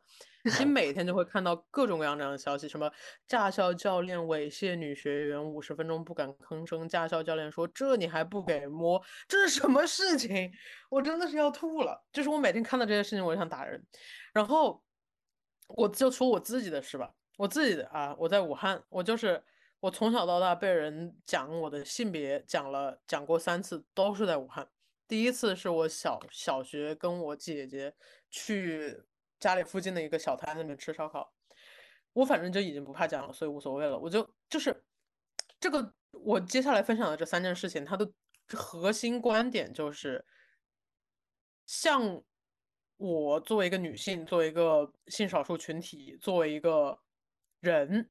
你 每天就会看到各种各样这样的消息，什么驾校教练猥亵女学员五十分钟不敢吭声，驾校教练说这你还不给摸，这是什么事情？我真的是要吐了。就是我每天看到这些事情，我就想打人。然后我就说我自己的事吧，我自己的啊，我在武汉，我就是。我从小到大被人讲我的性别讲了讲过三次，都是在武汉。第一次是我小小学跟我姐姐去家里附近的一个小摊那边吃烧烤，我反正就已经不怕讲了，所以无所谓了。我就就是这个我接下来分享的这三件事情，它的核心观点就是，像我作为一个女性，作为一个性少数群体，作为一个人，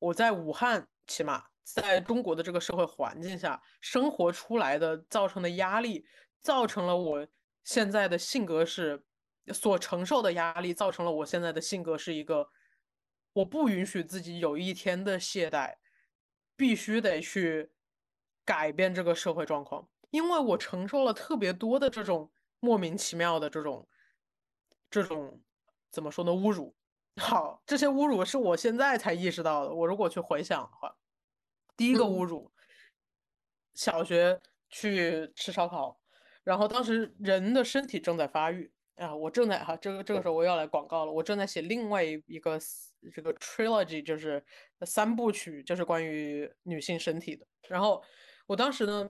我在武汉。起码在中国的这个社会环境下生活出来的造成的压力，造成了我现在的性格是所承受的压力，造成了我现在的性格是一个我不允许自己有一天的懈怠，必须得去改变这个社会状况，因为我承受了特别多的这种莫名其妙的这种这种怎么说呢侮辱。好，这些侮辱是我现在才意识到的。我如果去回想的话，第一个侮辱，小学去吃烧烤，然后当时人的身体正在发育啊，我正在哈，这个这个时候我要来广告了，我正在写另外一一个这个 trilogy，就是三部曲，就是关于女性身体的。然后我当时呢，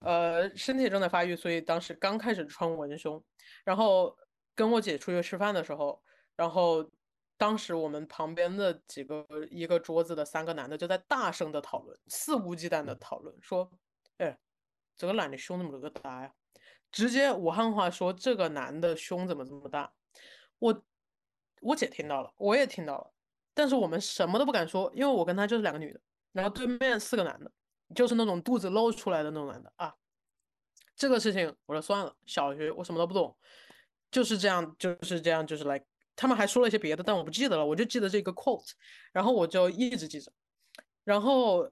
呃，身体正在发育，所以当时刚开始穿文胸，然后跟我姐出去吃饭的时候，然后。当时我们旁边的几个一个桌子的三个男的就在大声的讨论，肆无忌惮的讨论，说：“哎，这个男的胸怎么这么大呀？”直接武汉话说：“这个男的胸怎么这么大？”我我姐听到了，我也听到了，但是我们什么都不敢说，因为我跟他就是两个女的，然后对面四个男的，就是那种肚子露出来的那种男的啊。这个事情我说算了，小学我什么都不懂，就是这样，就是这样，就是来。他们还说了一些别的，但我不记得了，我就记得这个 quote，然后我就一直记着。然后，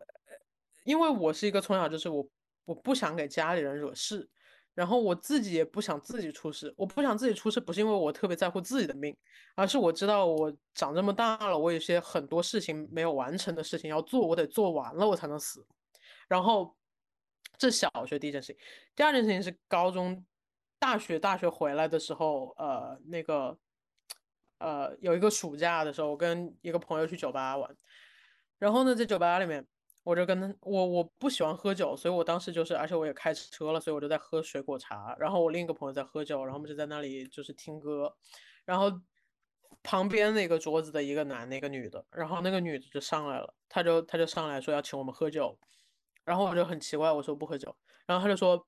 因为我是一个从小就是我我不想给家里人惹事，然后我自己也不想自己出事。我不想自己出事，不是因为我特别在乎自己的命，而是我知道我长这么大了，我有些很多事情没有完成的事情要做，我得做完了我才能死。然后，这小学第一件事情，第二件事情是高中、大学、大学回来的时候，呃，那个。呃，有一个暑假的时候，我跟一个朋友去酒吧玩，然后呢，在酒吧里面，我就跟他，我我不喜欢喝酒，所以我当时就是，而且我也开车了，所以我就在喝水果茶。然后我另一个朋友在喝酒，然后我们就在那里就是听歌。然后旁边那个桌子的一个男的，一个女的，然后那个女的就上来了，他就他就上来说要请我们喝酒，然后我就很奇怪，我说不喝酒，然后他就说。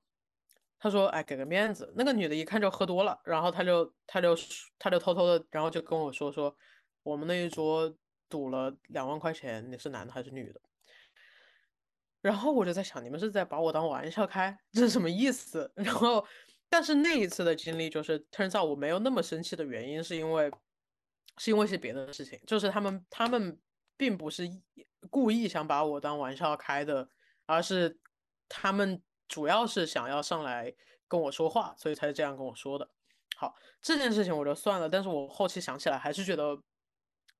他说：“哎，给个面子。”那个女的一看就喝多了，然后他就他就他就偷偷的，然后就跟我说：“说我们那一桌赌了两万块钱，你是男的还是女的？”然后我就在想，你们是在把我当玩笑开，这是什么意思？然后，但是那一次的经历就是，turns out 我没有那么生气的原因，是因为是因为是别的事情，就是他们他们并不是故意想把我当玩笑开的，而是他们。主要是想要上来跟我说话，所以才这样跟我说的。好，这件事情我就算了，但是我后期想起来还是觉得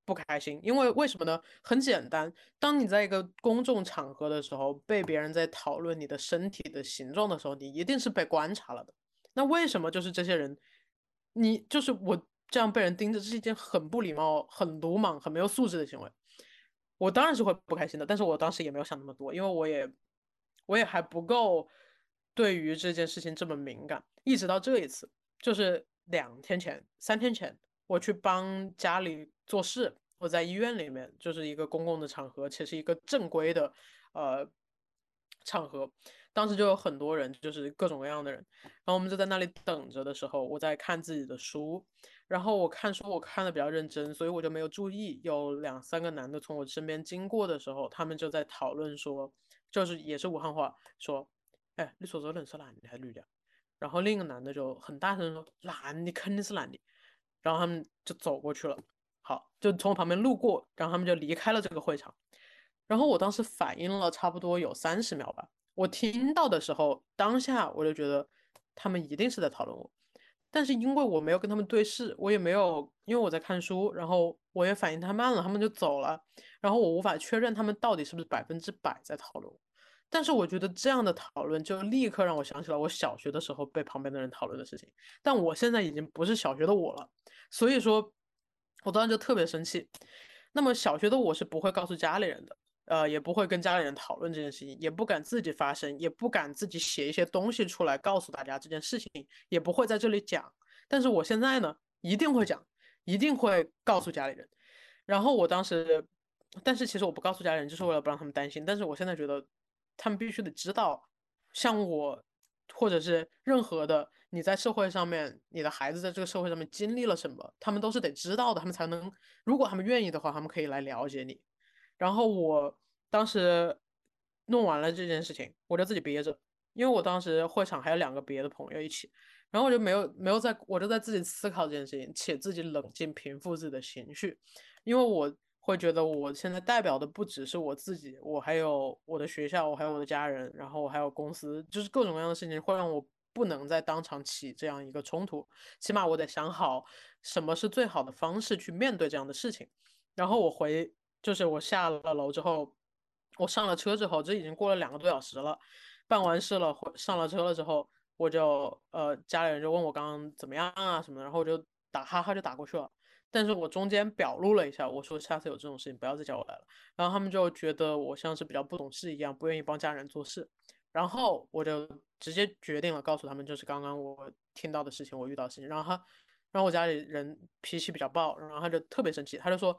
不开心，因为为什么呢？很简单，当你在一个公众场合的时候，被别人在讨论你的身体的形状的时候，你一定是被观察了的。那为什么就是这些人，你就是我这样被人盯着，这是一件很不礼貌、很鲁莽、很没有素质的行为。我当然是会不开心的，但是我当时也没有想那么多，因为我也。我也还不够对于这件事情这么敏感，一直到这一次，就是两天前、三天前，我去帮家里做事，我在医院里面，就是一个公共的场合，且是一个正规的，呃，场合，当时就有很多人，就是各种各样的人，然后我们就在那里等着的时候，我在看自己的书，然后我看书我看的比较认真，所以我就没有注意，有两三个男的从我身边经过的时候，他们就在讨论说，就是也是武汉话，说，哎，你说这个人是男的还是女的？然后另一个男的就很大声说，男的肯定是男的，然后他们就走过去了，好，就从我旁边路过，然后他们就离开了这个会场。然后我当时反应了差不多有三十秒吧，我听到的时候，当下我就觉得他们一定是在讨论我，但是因为我没有跟他们对视，我也没有，因为我在看书，然后我也反应太慢了，他们就走了，然后我无法确认他们到底是不是百分之百在讨论我。但是我觉得这样的讨论就立刻让我想起了我小学的时候被旁边的人讨论的事情，但我现在已经不是小学的我了，所以说，我当时就特别生气。那么小学的我是不会告诉家里人的。呃，也不会跟家里人讨论这件事情，也不敢自己发声，也不敢自己写一些东西出来告诉大家这件事情，也不会在这里讲。但是我现在呢，一定会讲，一定会告诉家里人。然后我当时，但是其实我不告诉家里人，就是为了不让他们担心。但是我现在觉得，他们必须得知道，像我，或者是任何的你在社会上面，你的孩子在这个社会上面经历了什么，他们都是得知道的，他们才能，如果他们愿意的话，他们可以来了解你。然后我当时弄完了这件事情，我就自己憋着，因为我当时会场还有两个别的朋友一起，然后我就没有没有在，我就在自己思考这件事情，且自己冷静平复自己的情绪，因为我会觉得我现在代表的不只是我自己，我还有我的学校，我还有我的家人，然后我还有公司，就是各种各样的事情会让我不能在当场起这样一个冲突，起码我得想好什么是最好的方式去面对这样的事情，然后我回。就是我下了楼之后，我上了车之后，这已经过了两个多小时了。办完事了，上了车了之后，我就呃家里人就问我刚刚怎么样啊什么的，然后我就打哈哈就打过去了。但是我中间表露了一下，我说下次有这种事情不要再叫我来了。然后他们就觉得我像是比较不懂事一样，不愿意帮家人做事。然后我就直接决定了告诉他们，就是刚刚我听到的事情，我遇到的事情。然后他，然后我家里人脾气比较暴，然后他就特别生气，他就说。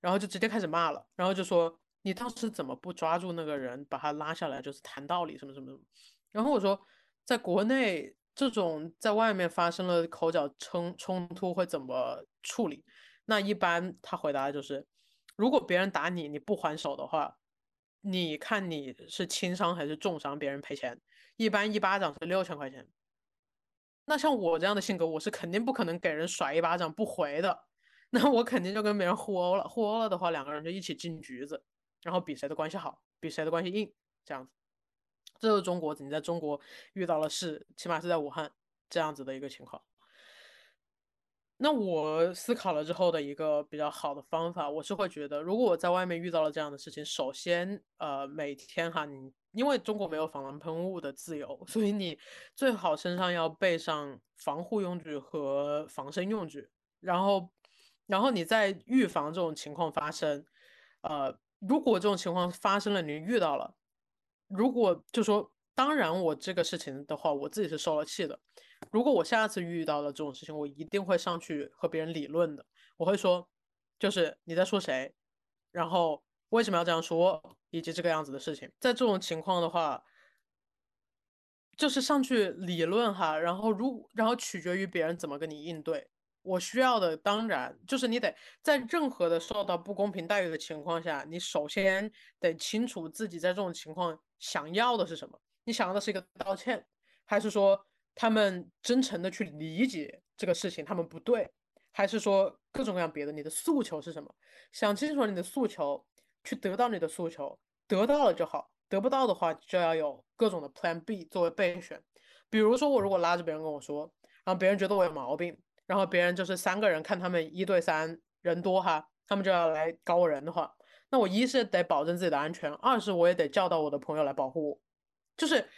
然后就直接开始骂了，然后就说你当时怎么不抓住那个人，把他拉下来，就是谈道理什么什么什么。然后我说，在国内这种在外面发生了口角冲冲突会怎么处理？那一般他回答的就是，如果别人打你，你不还手的话，你看你是轻伤还是重伤，别人赔钱。一般一巴掌是六千块钱。那像我这样的性格，我是肯定不可能给人甩一巴掌不回的。那我肯定就跟别人互殴了，互殴了的话，两个人就一起进局子，然后比谁的关系好，比谁的关系硬，这样子。这是中国，你在中国遇到了事，起码是在武汉这样子的一个情况。那我思考了之后的一个比较好的方法，我是会觉得，如果我在外面遇到了这样的事情，首先，呃，每天哈，你因为中国没有防狼喷雾的自由，所以你最好身上要备上防护用具和防身用具，然后。然后你在预防这种情况发生，呃，如果这种情况发生了，你遇到了，如果就说，当然我这个事情的话，我自己是受了气的。如果我下次遇到了这种事情，我一定会上去和别人理论的。我会说，就是你在说谁，然后为什么要这样说，以及这个样子的事情。在这种情况的话，就是上去理论哈，然后如然后取决于别人怎么跟你应对。我需要的当然就是你得在任何的受到不公平待遇的情况下，你首先得清楚自己在这种情况想要的是什么。你想要的是一个道歉，还是说他们真诚的去理解这个事情他们不对，还是说各种各样别的？你的诉求是什么？想清楚你的诉求，去得到你的诉求，得到了就好，得不到的话就要有各种的 Plan B 作为备选。比如说我如果拉着别人跟我说，然后别人觉得我有毛病。然后别人就是三个人看他们一对三人多哈，他们就要来搞我人的话，那我一是得保证自己的安全，二是我也得叫到我的朋友来保护我，就是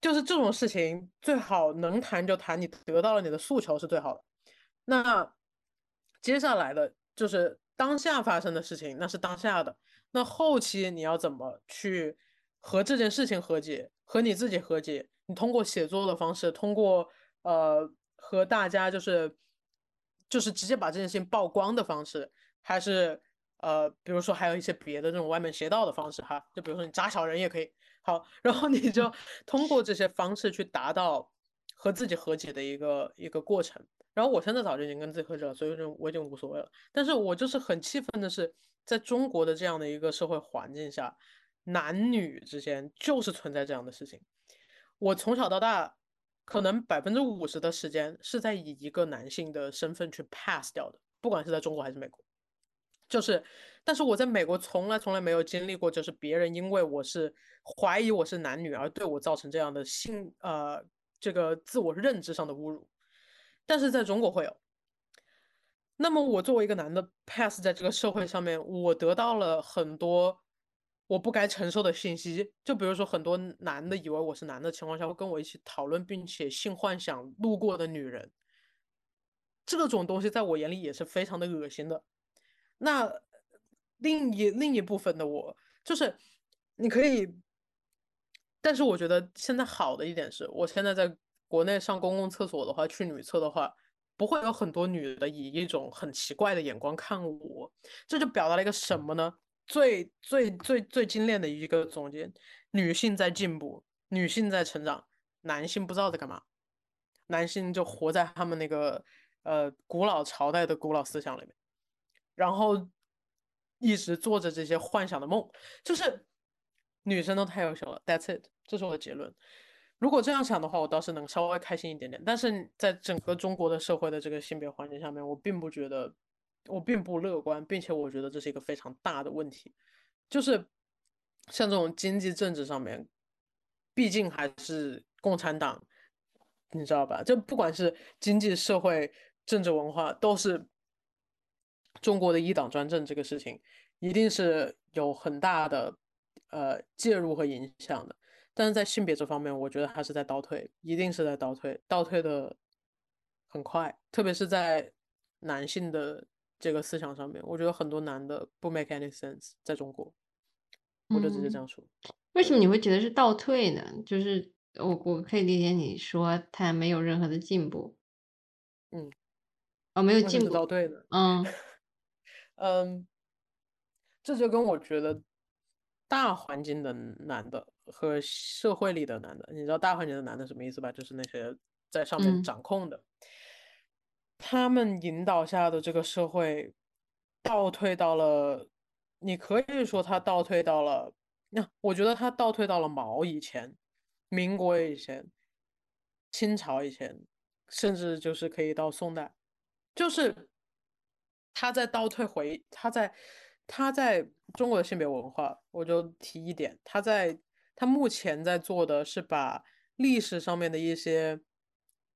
就是这种事情最好能谈就谈，你得到了你的诉求是最好的。那接下来的就是当下发生的事情，那是当下的。那后期你要怎么去和这件事情和解，和你自己和解？你通过写作的方式，通过呃。和大家就是，就是直接把这件事情曝光的方式，还是呃，比如说还有一些别的这种歪门邪道的方式哈，就比如说你扎小人也可以。好，然后你就 通过这些方式去达到和自己和解的一个一个过程。然后我现在早就已经跟自己和解了，所以就我已经无所谓了。但是我就是很气愤的是，在中国的这样的一个社会环境下，男女之间就是存在这样的事情。我从小到大，可能百分之五十的时间是在以一个男性的身份去 pass 掉的，不管是在中国还是美国。就是，但是我在美国从来从来没有经历过，就是别人因为我是怀疑我是男女而对我造成这样的性呃这个自我认知上的侮辱。但是在中国会有，那么我作为一个男的 pass 在这个社会上面，我得到了很多我不该承受的信息。就比如说，很多男的以为我是男的情况下，会跟我一起讨论并且性幻想路过的女人，这种东西在我眼里也是非常的恶心的。那另一另一部分的我，就是你可以，但是我觉得现在好的一点是，我现在在。国内上公共厕所的话，去女厕的话，不会有很多女的以一种很奇怪的眼光看我。这就表达了一个什么呢？最最最最精炼的一个总结：女性在进步，女性在成长，男性不知道在干嘛。男性就活在他们那个呃古老朝代的古老思想里面，然后一直做着这些幻想的梦。就是女生都太优秀了，That's it，这是我的结论。如果这样想的话，我倒是能稍微开心一点点。但是在整个中国的社会的这个性别环境下面，我并不觉得，我并不乐观，并且我觉得这是一个非常大的问题。就是像这种经济政治上面，毕竟还是共产党，你知道吧？就不管是经济社会、政治文化，都是中国的一党专政这个事情，一定是有很大的呃介入和影响的。但是在性别这方面，我觉得还是在倒退，一定是在倒退，倒退的很快，特别是在男性的这个思想上面，我觉得很多男的不 make any sense，在中国，我就直接这样说。为什么你会觉得是倒退呢？就是我我可以理解你说他没有任何的进步，嗯，哦，没有进步，倒退的，嗯 嗯，这就跟我觉得大环境的男的。和社会里的男的，你知道大环境的男的什么意思吧？就是那些在上面掌控的，他们引导下的这个社会倒退到了，你可以说他倒退到了，那我觉得他倒退到了毛以前、民国以前、清朝以前，甚至就是可以到宋代，就是他在倒退回，他在他在中国的性别文化，我就提一点，他在。他目前在做的是把历史上面的一些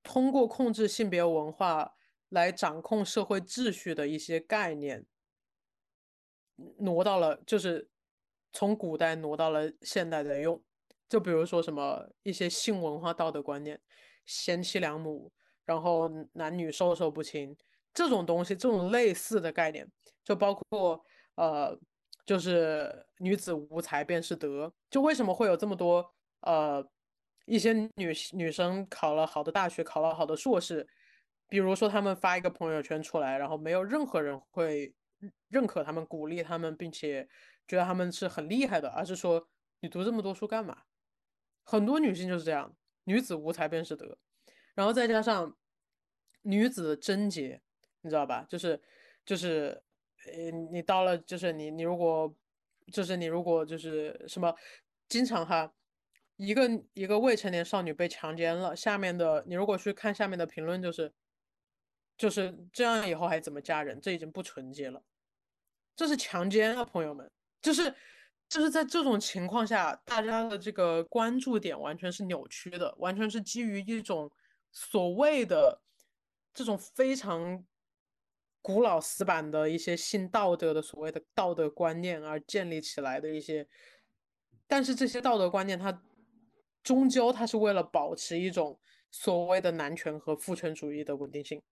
通过控制性别文化来掌控社会秩序的一些概念挪到了，就是从古代挪到了现代在用。就比如说什么一些性文化道德观念，贤妻良母，然后男女授受不亲这种东西，这种类似的概念，就包括呃。就是女子无才便是德，就为什么会有这么多呃一些女女生考了好的大学，考了好的硕士，比如说他们发一个朋友圈出来，然后没有任何人会认可他们，鼓励他们，并且觉得他们是很厉害的，而是说你读这么多书干嘛？很多女性就是这样，女子无才便是德，然后再加上女子贞洁，你知道吧？就是就是。呃，你到了，就是你，你如果，就是你如果就是什么，经常哈，一个一个未成年少女被强奸了，下面的你如果去看下面的评论，就是，就是这样以后还怎么嫁人？这已经不纯洁了，这是强奸啊，朋友们，就是就是在这种情况下，大家的这个关注点完全是扭曲的，完全是基于一种所谓的这种非常。古老死板的一些性道德的所谓的道德观念而建立起来的一些，但是这些道德观念它终究它是为了保持一种所谓的男权和父权主义的稳定性。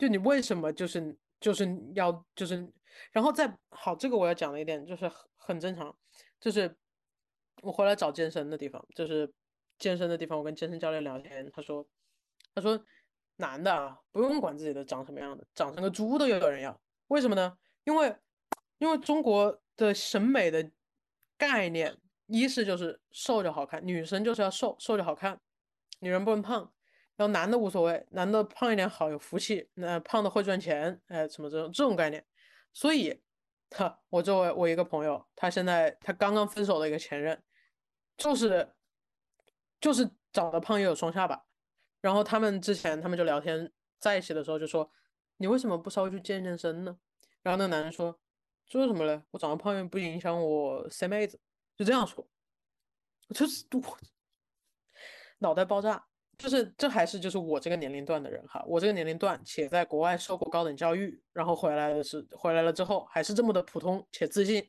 就你为什么就是就是要就是，然后再好这个我要讲的一点就是很很正常，就是我回来找健身的地方，就是健身的地方，我跟健身教练聊天，他说他说。男的啊，不用管自己的长什么样的，长成个猪都有人要。为什么呢？因为因为中国的审美的概念，一是就是瘦就好看，女生就是要瘦，瘦就好看，女人不能胖。然后男的无所谓，男的胖一点好，有福气，那胖的会赚钱，哎，什么这种这种概念。所以，哈，我作为我一个朋友，他现在他刚刚分手的一个前任，就是就是长得胖又有双下巴。然后他们之前他们就聊天在一起的时候就说，你为什么不稍微去健健身呢？然后那男人说，这是什么嘞？我长得胖又不影响我塞妹子，就这样说，我 就是我 脑袋爆炸。就是这还是就是我这个年龄段的人哈，我这个年龄段且在国外受过高等教育，然后回来的是回来了之后还是这么的普通且自信。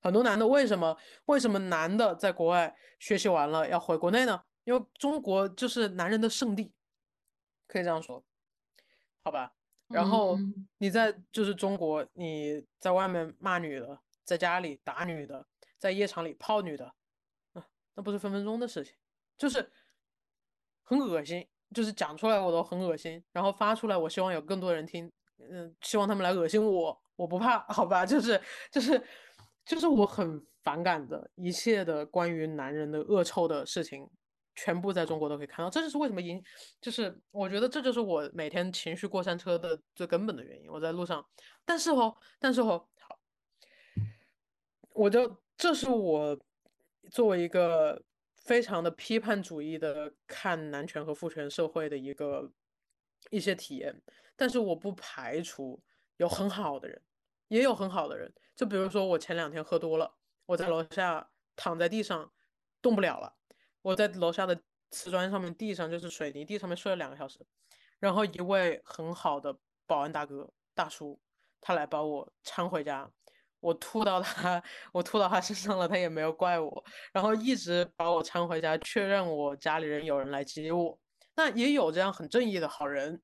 很多男的为什么为什么男的在国外学习完了要回国内呢？因为中国就是男人的圣地，可以这样说，好吧？然后你在就是中国你在外面骂女的，在家里打女的，在夜场里泡女的，啊，那不是分分钟的事情，就是。很恶心，就是讲出来我都很恶心，然后发出来，我希望有更多人听，嗯，希望他们来恶心我，我不怕，好吧，就是就是就是我很反感的一切的关于男人的恶臭的事情，全部在中国都可以看到，这就是为什么影，就是我觉得这就是我每天情绪过山车的最根本的原因。我在路上，但是哦，但是哦，好，我就这是我作为一个。非常的批判主义的看男权和父权社会的一个一些体验，但是我不排除有很好的人，也有很好的人。就比如说我前两天喝多了，我在楼下躺在地上动不了了，我在楼下的瓷砖上面，地上就是水泥地上面睡了两个小时，然后一位很好的保安大哥大叔，他来把我搀回家。我吐到他，我吐到他身上了，他也没有怪我，然后一直把我搀回家，确认我家里人有人来接我。那也有这样很正义的好人，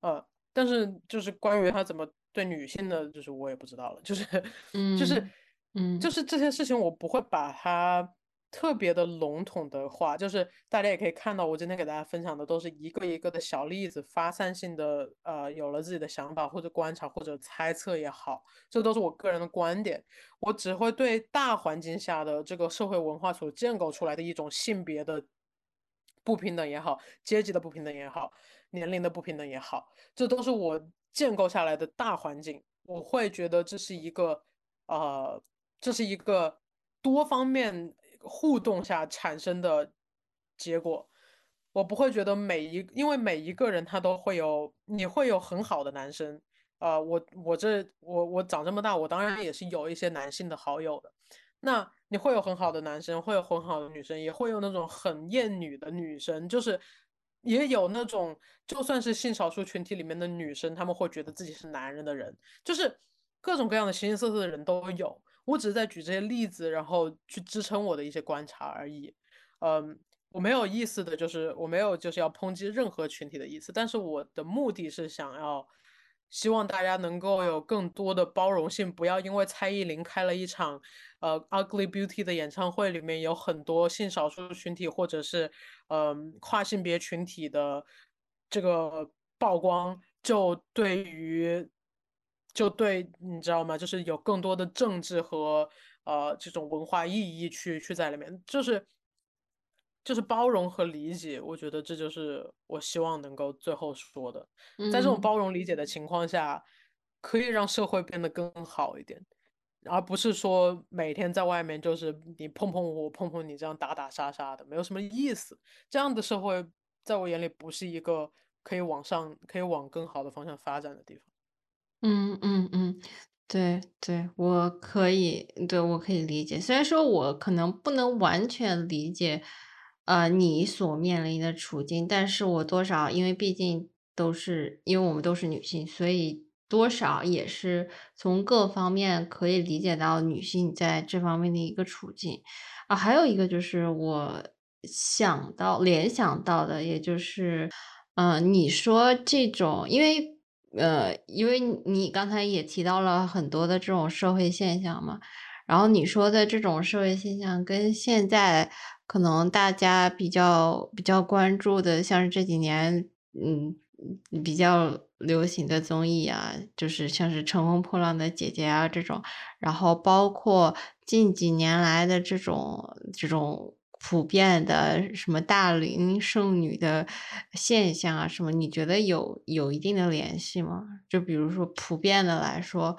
呃，但是就是关于他怎么对女性的，就是我也不知道了，就是，就是，嗯，就是这些事情我不会把它。特别的笼统的话，就是大家也可以看到，我今天给大家分享的都是一个一个的小例子，发散性的，呃，有了自己的想法或者观察或者猜测也好，这都是我个人的观点。我只会对大环境下的这个社会文化所建构出来的一种性别的不平等也好，阶级的不平等也好，年龄的不平等也好，这都是我建构下来的大环境。我会觉得这是一个，呃，这是一个多方面。互动下产生的结果，我不会觉得每一，因为每一个人他都会有，你会有很好的男生，呃，我我这我我长这么大，我当然也是有一些男性的好友的，那你会有很好的男生，会有很好的女生，也会有那种很厌女的女生，就是也有那种就算是性少数群体里面的女生，他们会觉得自己是男人的人，就是各种各样的形形色色的人都有。我只是在举这些例子，然后去支撑我的一些观察而已。嗯，我没有意思的就是我没有就是要抨击任何群体的意思，但是我的目的是想要希望大家能够有更多的包容性，不要因为蔡依林开了一场呃 Ugly Beauty 的演唱会，里面有很多性少数群体或者是嗯跨性别群体的这个曝光，就对于。就对，你知道吗？就是有更多的政治和呃这种文化意义去去在里面，就是就是包容和理解。我觉得这就是我希望能够最后说的，在这种包容理解的情况下，可以让社会变得更好一点，而不是说每天在外面就是你碰碰我碰碰你这样打打杀杀的，没有什么意思。这样的社会在我眼里不是一个可以往上、可以往更好的方向发展的地方。嗯嗯嗯，对对，我可以，对我可以理解。虽然说我可能不能完全理解，呃，你所面临的处境，但是我多少，因为毕竟都是，因为我们都是女性，所以多少也是从各方面可以理解到女性在这方面的一个处境。啊，还有一个就是我想到联想到的，也就是，嗯，你说这种，因为。呃，因为你刚才也提到了很多的这种社会现象嘛，然后你说的这种社会现象跟现在可能大家比较比较关注的，像是这几年，嗯，比较流行的综艺啊，就是像是《乘风破浪的姐姐》啊这种，然后包括近几年来的这种这种普遍的什么大龄剩女的现象啊，什么你觉得有有一定的联系吗？就比如说普遍的来说，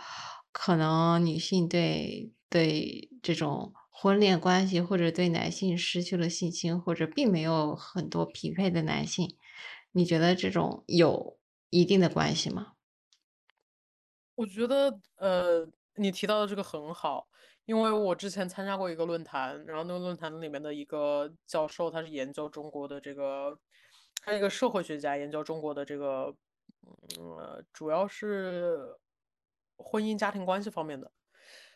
可能女性对对这种婚恋关系，或者对男性失去了信心，或者并没有很多匹配的男性。你觉得这种有一定的关系吗？我觉得，呃，你提到的这个很好，因为我之前参加过一个论坛，然后那个论坛里面的一个教授，他是研究中国的这个，他一个社会学家，研究中国的这个，呃，主要是婚姻家庭关系方面的，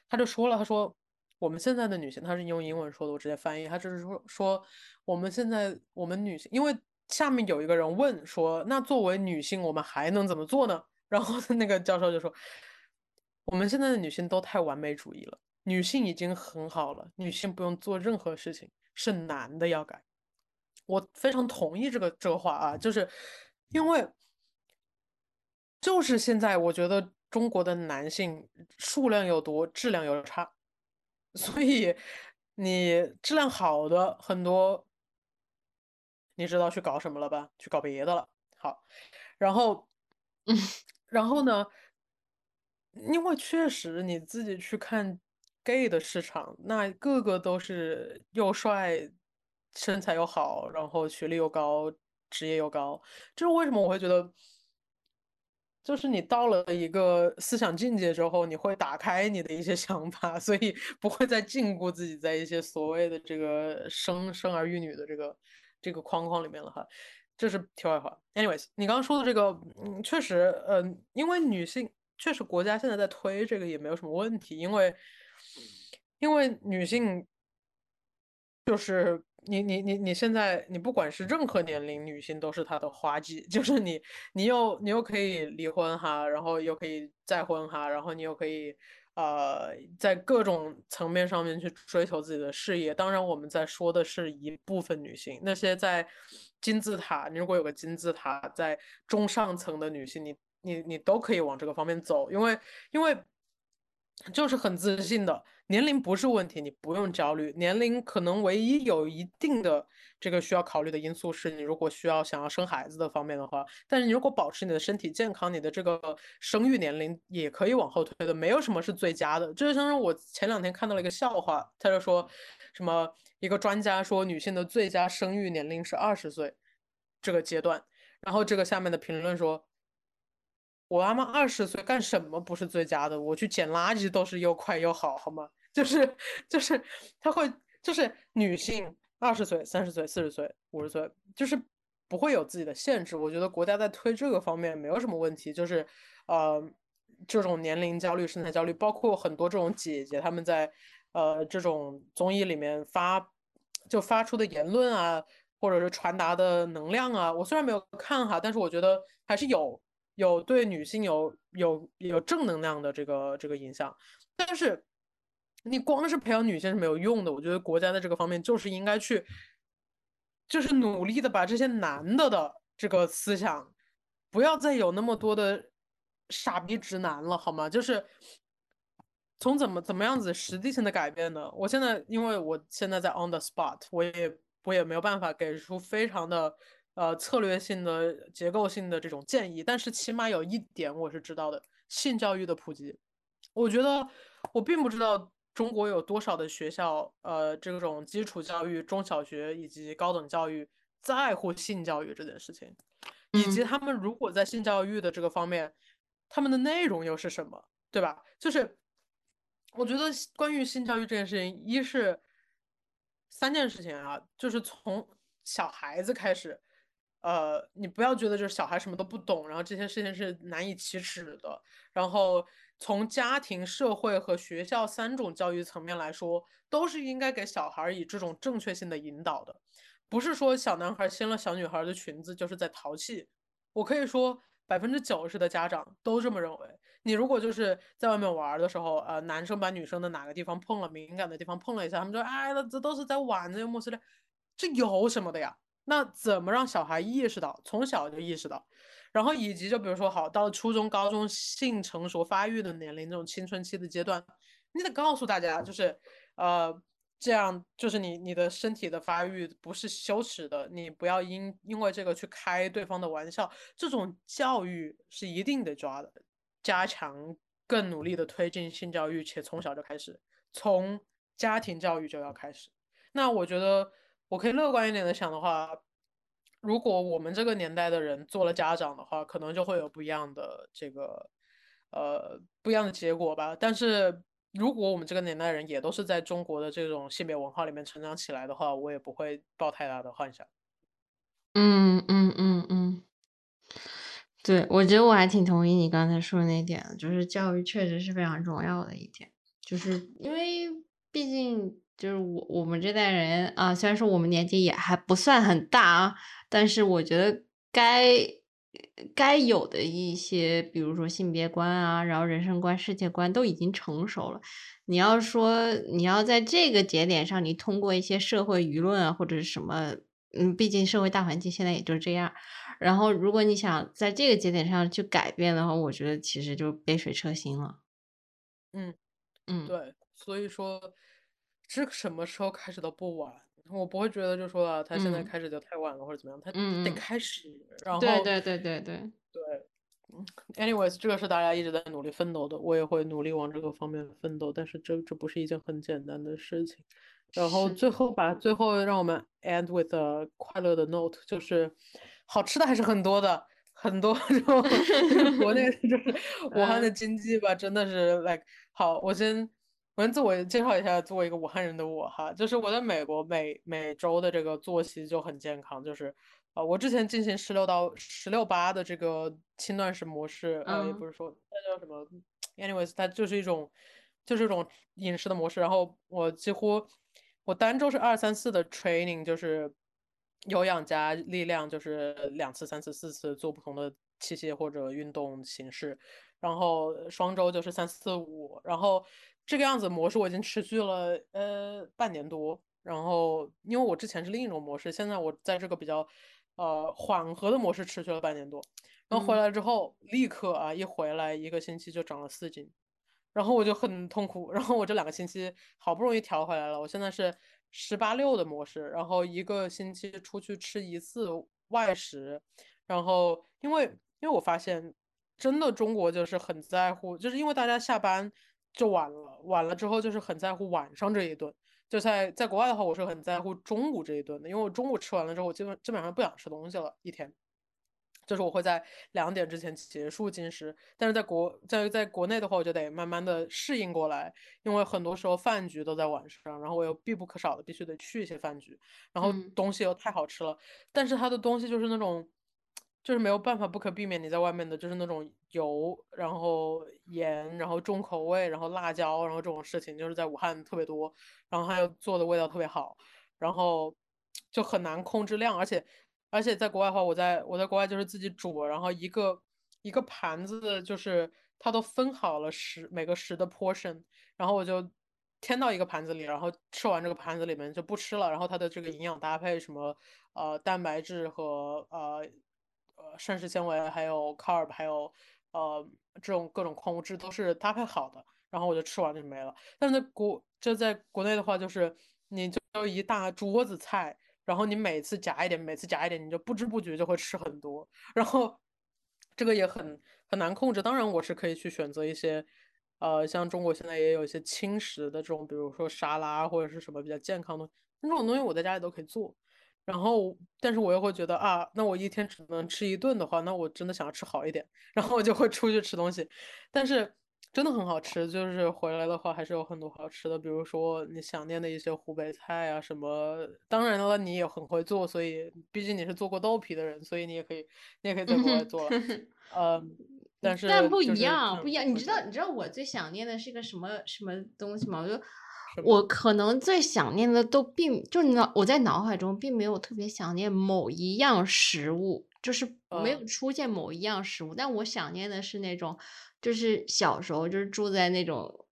他就说了，他说我们现在的女性，他是用英文说的，我直接翻译，他就是说说我们现在我们女性，因为。下面有一个人问说：“那作为女性，我们还能怎么做呢？”然后 那个教授就说：“我们现在的女性都太完美主义了，女性已经很好了，女性不用做任何事情，是男的要改。”我非常同意这个这个话啊，就是因为就是现在，我觉得中国的男性数量又多，质量又差，所以你质量好的很多。你知道去搞什么了吧？去搞别的了。好，然后，然后呢？因为确实你自己去看 gay 的市场，那个个都是又帅、身材又好，然后学历又高、职业又高。这是为什么？我会觉得，就是你到了一个思想境界之后，你会打开你的一些 想法，所以不会再禁锢自己在一些所谓的这个生生儿育女的这个。这个框框里面了哈，这是题外话。Anyways，你刚刚说的这个，嗯，确实，嗯，因为女性确实国家现在在推这个也没有什么问题，因为因为女性就是你你你你现在你不管是任何年龄女性都是她的花季，就是你你又你又可以离婚哈，然后又可以再婚哈，然后你又可以。呃，在各种层面上面去追求自己的事业。当然，我们在说的是一部分女性，那些在金字塔，你如果有个金字塔在中上层的女性，你你你都可以往这个方面走，因为因为就是很自信的。年龄不是问题，你不用焦虑。年龄可能唯一有一定的这个需要考虑的因素是你如果需要想要生孩子的方面的话，但是你如果保持你的身体健康，你的这个生育年龄也可以往后推的，没有什么是最佳的。这就像我前两天看到了一个笑话，他就说什么一个专家说女性的最佳生育年龄是二十岁这个阶段，然后这个下面的评论说。我他妈二十岁干什么不是最佳的？我去捡垃圾都是又快又好，好吗？就是就是，她会就是女性二十岁、三十岁、四十岁、五十岁，就是不会有自己的限制。我觉得国家在推这个方面没有什么问题。就是呃，这种年龄焦虑、身材焦虑，包括很多这种姐姐她们在呃这种综艺里面发就发出的言论啊，或者是传达的能量啊，我虽然没有看哈，但是我觉得还是有。有对女性有有有正能量的这个这个影响，但是你光是培养女性是没有用的。我觉得国家在这个方面就是应该去，就是努力的把这些男的的这个思想，不要再有那么多的傻逼直男了，好吗？就是从怎么怎么样子实际性的改变呢？我现在因为我现在在 on the spot，我也我也没有办法给出非常的。呃，策略性的、结构性的这种建议，但是起码有一点我是知道的：性教育的普及。我觉得我并不知道中国有多少的学校，呃，这种基础教育、中小学以及高等教育在乎性教育这件事情，以及他们如果在性教育的这个方面，他们的内容又是什么，对吧？就是我觉得关于性教育这件事情，一是三件事情啊，就是从小孩子开始。呃，你不要觉得就是小孩什么都不懂，然后这些事情是难以启齿的。然后从家庭、社会和学校三种教育层面来说，都是应该给小孩以这种正确性的引导的，不是说小男孩掀了小女孩的裙子就是在淘气。我可以说百分之九十的家长都这么认为。你如果就是在外面玩的时候，呃，男生把女生的哪个地方碰了敏感的地方碰了一下，他们说，哎，那这都是在玩这个莫斯的，这有什么的呀？那怎么让小孩意识到，从小就意识到？然后以及就比如说好到初中、高中性成熟发育的年龄，这种青春期的阶段，你得告诉大家，就是呃。这样就是你你的身体的发育不是羞耻的，你不要因因为这个去开对方的玩笑。这种教育是一定得抓的，加强更努力的推进性教育，且从小就开始，从家庭教育就要开始。那我觉得我可以乐观一点的想的话，如果我们这个年代的人做了家长的话，可能就会有不一样的这个呃不一样的结果吧。但是。如果我们这个年代人也都是在中国的这种性别文化里面成长起来的话，我也不会抱太大的幻想。嗯嗯嗯嗯，对，我觉得我还挺同意你刚才说的那点，就是教育确实是非常重要的一点，就是因为毕竟就是我我们这代人啊，虽然说我们年纪也还不算很大啊，但是我觉得该。该有的一些，比如说性别观啊，然后人生观、世界观都已经成熟了。你要说你要在这个节点上，你通过一些社会舆论啊，或者是什么，嗯，毕竟社会大环境现在也就是这样。然后，如果你想在这个节点上去改变的话，我觉得其实就杯水车薪了。嗯嗯，对，所以说这什么时候开始都不晚。我不会觉得就说他现在开始就太晚了或者怎么样，他得开始。然后对对对对对对，anyways，这个是大家一直在努力奋斗的，我也会努力往这个方面奋斗，但是这这不是一件很简单的事情。然后最后吧，最后让我们 end with a 快乐的 note，就是好吃的还是很多的，很多 这种国内就 是武汉的经济吧，真的是 like 好，我先。我先自我介绍一下，作为一个武汉人的我哈，就是我在美国每每周的这个作息就很健康，就是呃，我之前进行十六到十六八的这个轻断食模式，呃，也不是说那叫什么，anyways，它就是一种就是一种饮食的模式。然后我几乎我单周是二三四的 training，就是有氧加力量，就是两次、三次、四次做不同的器械或者运动形式。然后双周就是三四五，然后。这个样子模式我已经持续了呃半年多，然后因为我之前是另一种模式，现在我在这个比较呃缓和的模式持续了半年多，然后回来之后立刻啊一回来一个星期就长了四斤，然后我就很痛苦，然后我这两个星期好不容易调回来了，我现在是十八六的模式，然后一个星期出去吃一次外食，然后因为因为我发现真的中国就是很在乎，就是因为大家下班。就晚了，晚了之后就是很在乎晚上这一顿。就在在国外的话，我是很在乎中午这一顿的，因为我中午吃完了之后，我基本基本上不想吃东西了，一天。就是我会在两点之前结束进食，但是在国在在国内的话，我就得慢慢的适应过来，因为很多时候饭局都在晚上，然后我又必不可少的必须得去一些饭局，然后东西又太好吃了，但是它的东西就是那种。就是没有办法不可避免，你在外面的就是那种油，然后盐，然后重口味，然后辣椒，然后这种事情就是在武汉特别多，然后还有做的味道特别好，然后 就很难控制量，而且而且在国外的话，我在我在国外就是自己煮，然后一个一个盘子就是它都分好了十每个十的 portion，然后我就添到一个盘子里，然后吃完这个盘子里面就不吃了，然后它的这个营养搭配什么呃蛋白质和呃。呃，膳食纤维还有 carb，还有呃这种各种矿物质都是搭配好的，然后我就吃完就没了。但是在国就在国内的话，就是你就一大桌子菜，然后你每次夹一点，每次夹一点，你就不知不觉就会吃很多，然后这个也很很难控制。当然，我是可以去选择一些呃，像中国现在也有一些轻食的这种，比如说沙拉或者是什么比较健康的那种东西，我在家里都可以做。然后，但是我又会觉得啊，那我一天只能吃一顿的话，那我真的想要吃好一点，然后我就会出去吃东西。但是真的很好吃，就是回来的话还是有很多好吃的，比如说你想念的一些湖北菜啊什么。当然了，你也很会做，所以毕竟你是做过豆皮的人，所以你也可以，你也可以在国外做了。嗯，但是但不一样，不一样。你知道，你知道我最想念的是个什么什么东西吗？我就。我可能最想念的都并就脑我在脑海中并没有特别想念某一样食物，就是没有出现某一样食物，但我想念的是那种，就是小时候就是住在那种，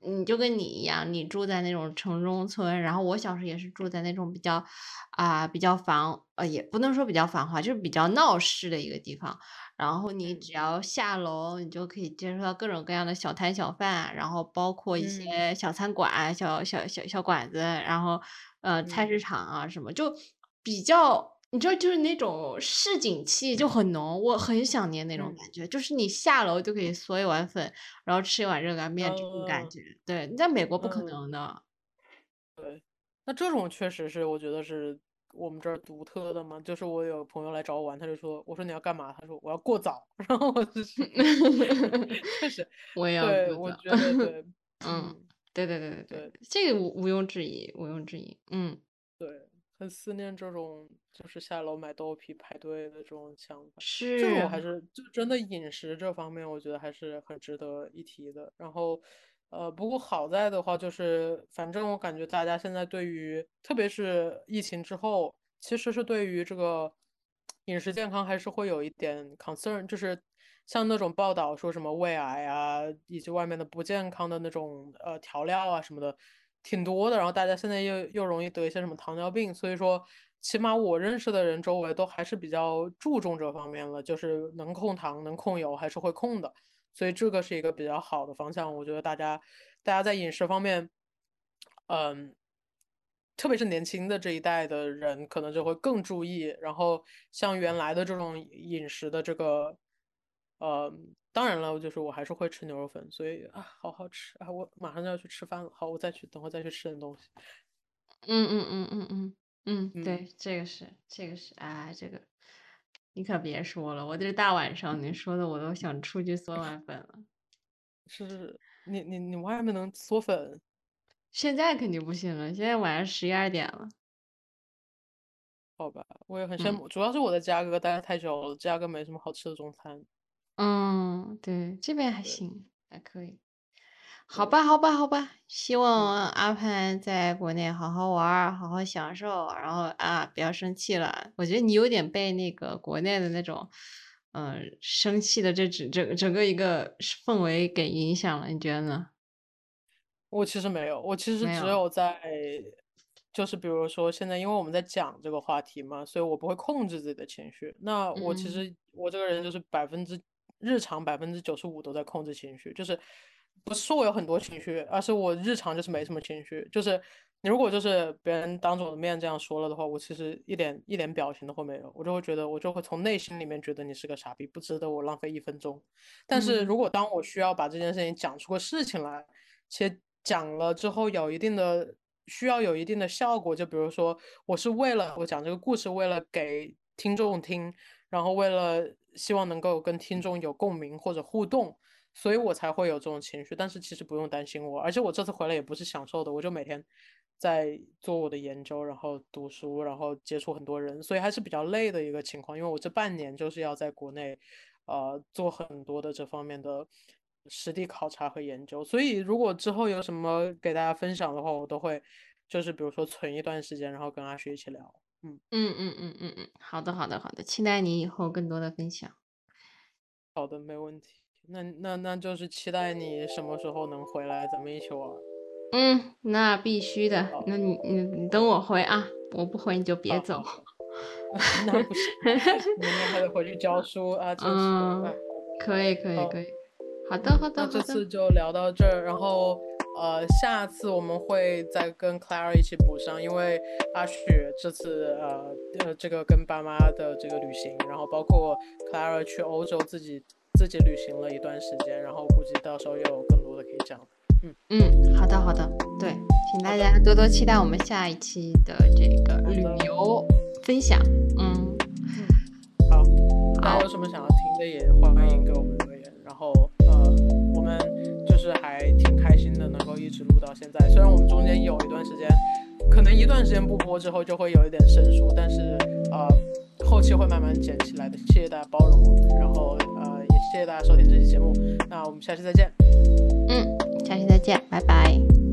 你就跟你一样，你住在那种城中村，然后我小时候也是住在那种比较啊比较繁呃也不能说比较繁华，就是比较闹市的一个地方，然后你只要下楼，你就可以接触到各种各样的小摊小贩，然后包括一嗯些小餐馆、小小小小馆子，然后呃菜嗯市场啊什么，就比较。你知道，就是那种市井气就很浓，我很想念那种嗯感觉。就是你下楼就可以嗦一碗粉，然后吃一碗热干面这种感嗯觉。对，你在美国不可嗯能的。对那这种确实是我觉得是我们这儿独特的嘛。就是我有朋友来找我玩，他就说：“我说你要干嘛？”他说：“我要过早。”然后我就是 确实，我也要对，我觉得对，嗯，嗯，对对对对对，这个无毋庸置疑，毋庸置疑。嗯，对，很思念这种就是下楼买豆皮排队的这种想法。这是这种我还是就真的饮食这方面，我觉得还是很值得一提的。然后，呃，不过好在的话，就是反正我感觉大家现在对于，特别是疫情之后，其实是对于这个饮食健康还是会有一点 concern，就是像那种报道说什么胃癌啊，以及外面的不健康的那种呃调料啊什么的，挺多的。然后大家现在又又容易得一些什么糖尿病，所以说起码我认识的人周围都还是比较注重这方面了，就是能控糖、能控油还是会控的。所以这个是一个比较好的方向，我觉得大家大家在饮食方面，嗯，特别是年轻的这一代的人，可能就会更注意。然后像原来的这种饮食的这个，呃，当然了，就是我还是会吃牛肉粉，所以啊，好好吃啊！我马上就要去吃饭了，好，我再去等会再去吃点东西。嗯嗯嗯嗯嗯嗯，嗯对，这个是这个是，哎，这个你可别说了，我这大晚上你说的我都想出去嗦碗粉了。是你你你外面能嗦粉？现在肯定不行了，现在晚上十一二点了。好吧，我也很羡嗯慕，主要是我在芝加哥待得太久了，芝加哥没什么好吃的中餐。嗯，对，这边还行，还可以。好吧，好吧，好吧，希嗯望阿潘在国内好好玩儿，好好享受，然后啊，不要生气了。我觉得你有点被那个国内的那种，嗯、生气的这整整整个一个氛围给影响了，你觉得呢？我其实没有，我其实只没有有在，就是比如说现在，因为我们在讲这个话题嘛，所以我不会控制自己的情绪。那我其嗯实我这个人就是百分之日常百分之九十五都在控制情绪，就是不是说我有很多情绪，而是我日常就是没什么情绪。就是你如果就是别人当着我的面这样说了的话，我其实一点一点表情都会没有，我就会觉得我就会从内心里面觉得你是个傻逼，不值得我浪费一分钟。但是嗯如果当我需要把这件事情讲出个事情来，且讲了之后有一定的需要有一定的效果，就比如说我是为了我讲这个故事，为了给听众听，然后为了希望能够跟听众有共鸣或者互动，所以我才会有这种情绪。但是其实不用担心我，而且我这次回来也不是享受的，我就每天在做我的研究，然后读书，然后接触很多人，所以还是比较累的一个情况。因为我这半年就是要在国内，呃，做很多的这方面的实地考察和研究。所以如果之后有什么给大家分享的话，我都会就是比如说存一段时间，然后跟阿雪一起聊。嗯，嗯嗯嗯嗯嗯，好的好的好的，期待你以后更多的分享。好的，没问题。那那那就是期待你什么时候能回来，咱们一起玩。嗯，那必须的。那你你你等我回啊，我不回你就别走。那不行，明天还得回去教书啊，真是。嗯哎，可以可以可以。好的好的那这次。就聊到这儿，然后呃，下次我们会再跟 Clara 一起补上，因为阿雪这次呃呃这个跟爸妈的这个旅行，然后包括 Clara 去欧洲自己自己旅行了一段时间，然后估计到时候又有更多的可以讲。嗯嗯，好的好的，对，请大家多多期待我们下一期的这个旅游分享。嗯，好，大好家有什么想要听的也欢迎给我们留言。然后呃，我们就是还挺开心的，能够一直录到现在。虽然我们中间有一段时间，可能一段时间不播之后就会有一点生疏，但是呃，后期会慢慢捡起来的。谢谢大家包容我们，然后谢谢大家收听这期节目。那我们下期再见。嗯，下期再见，拜拜。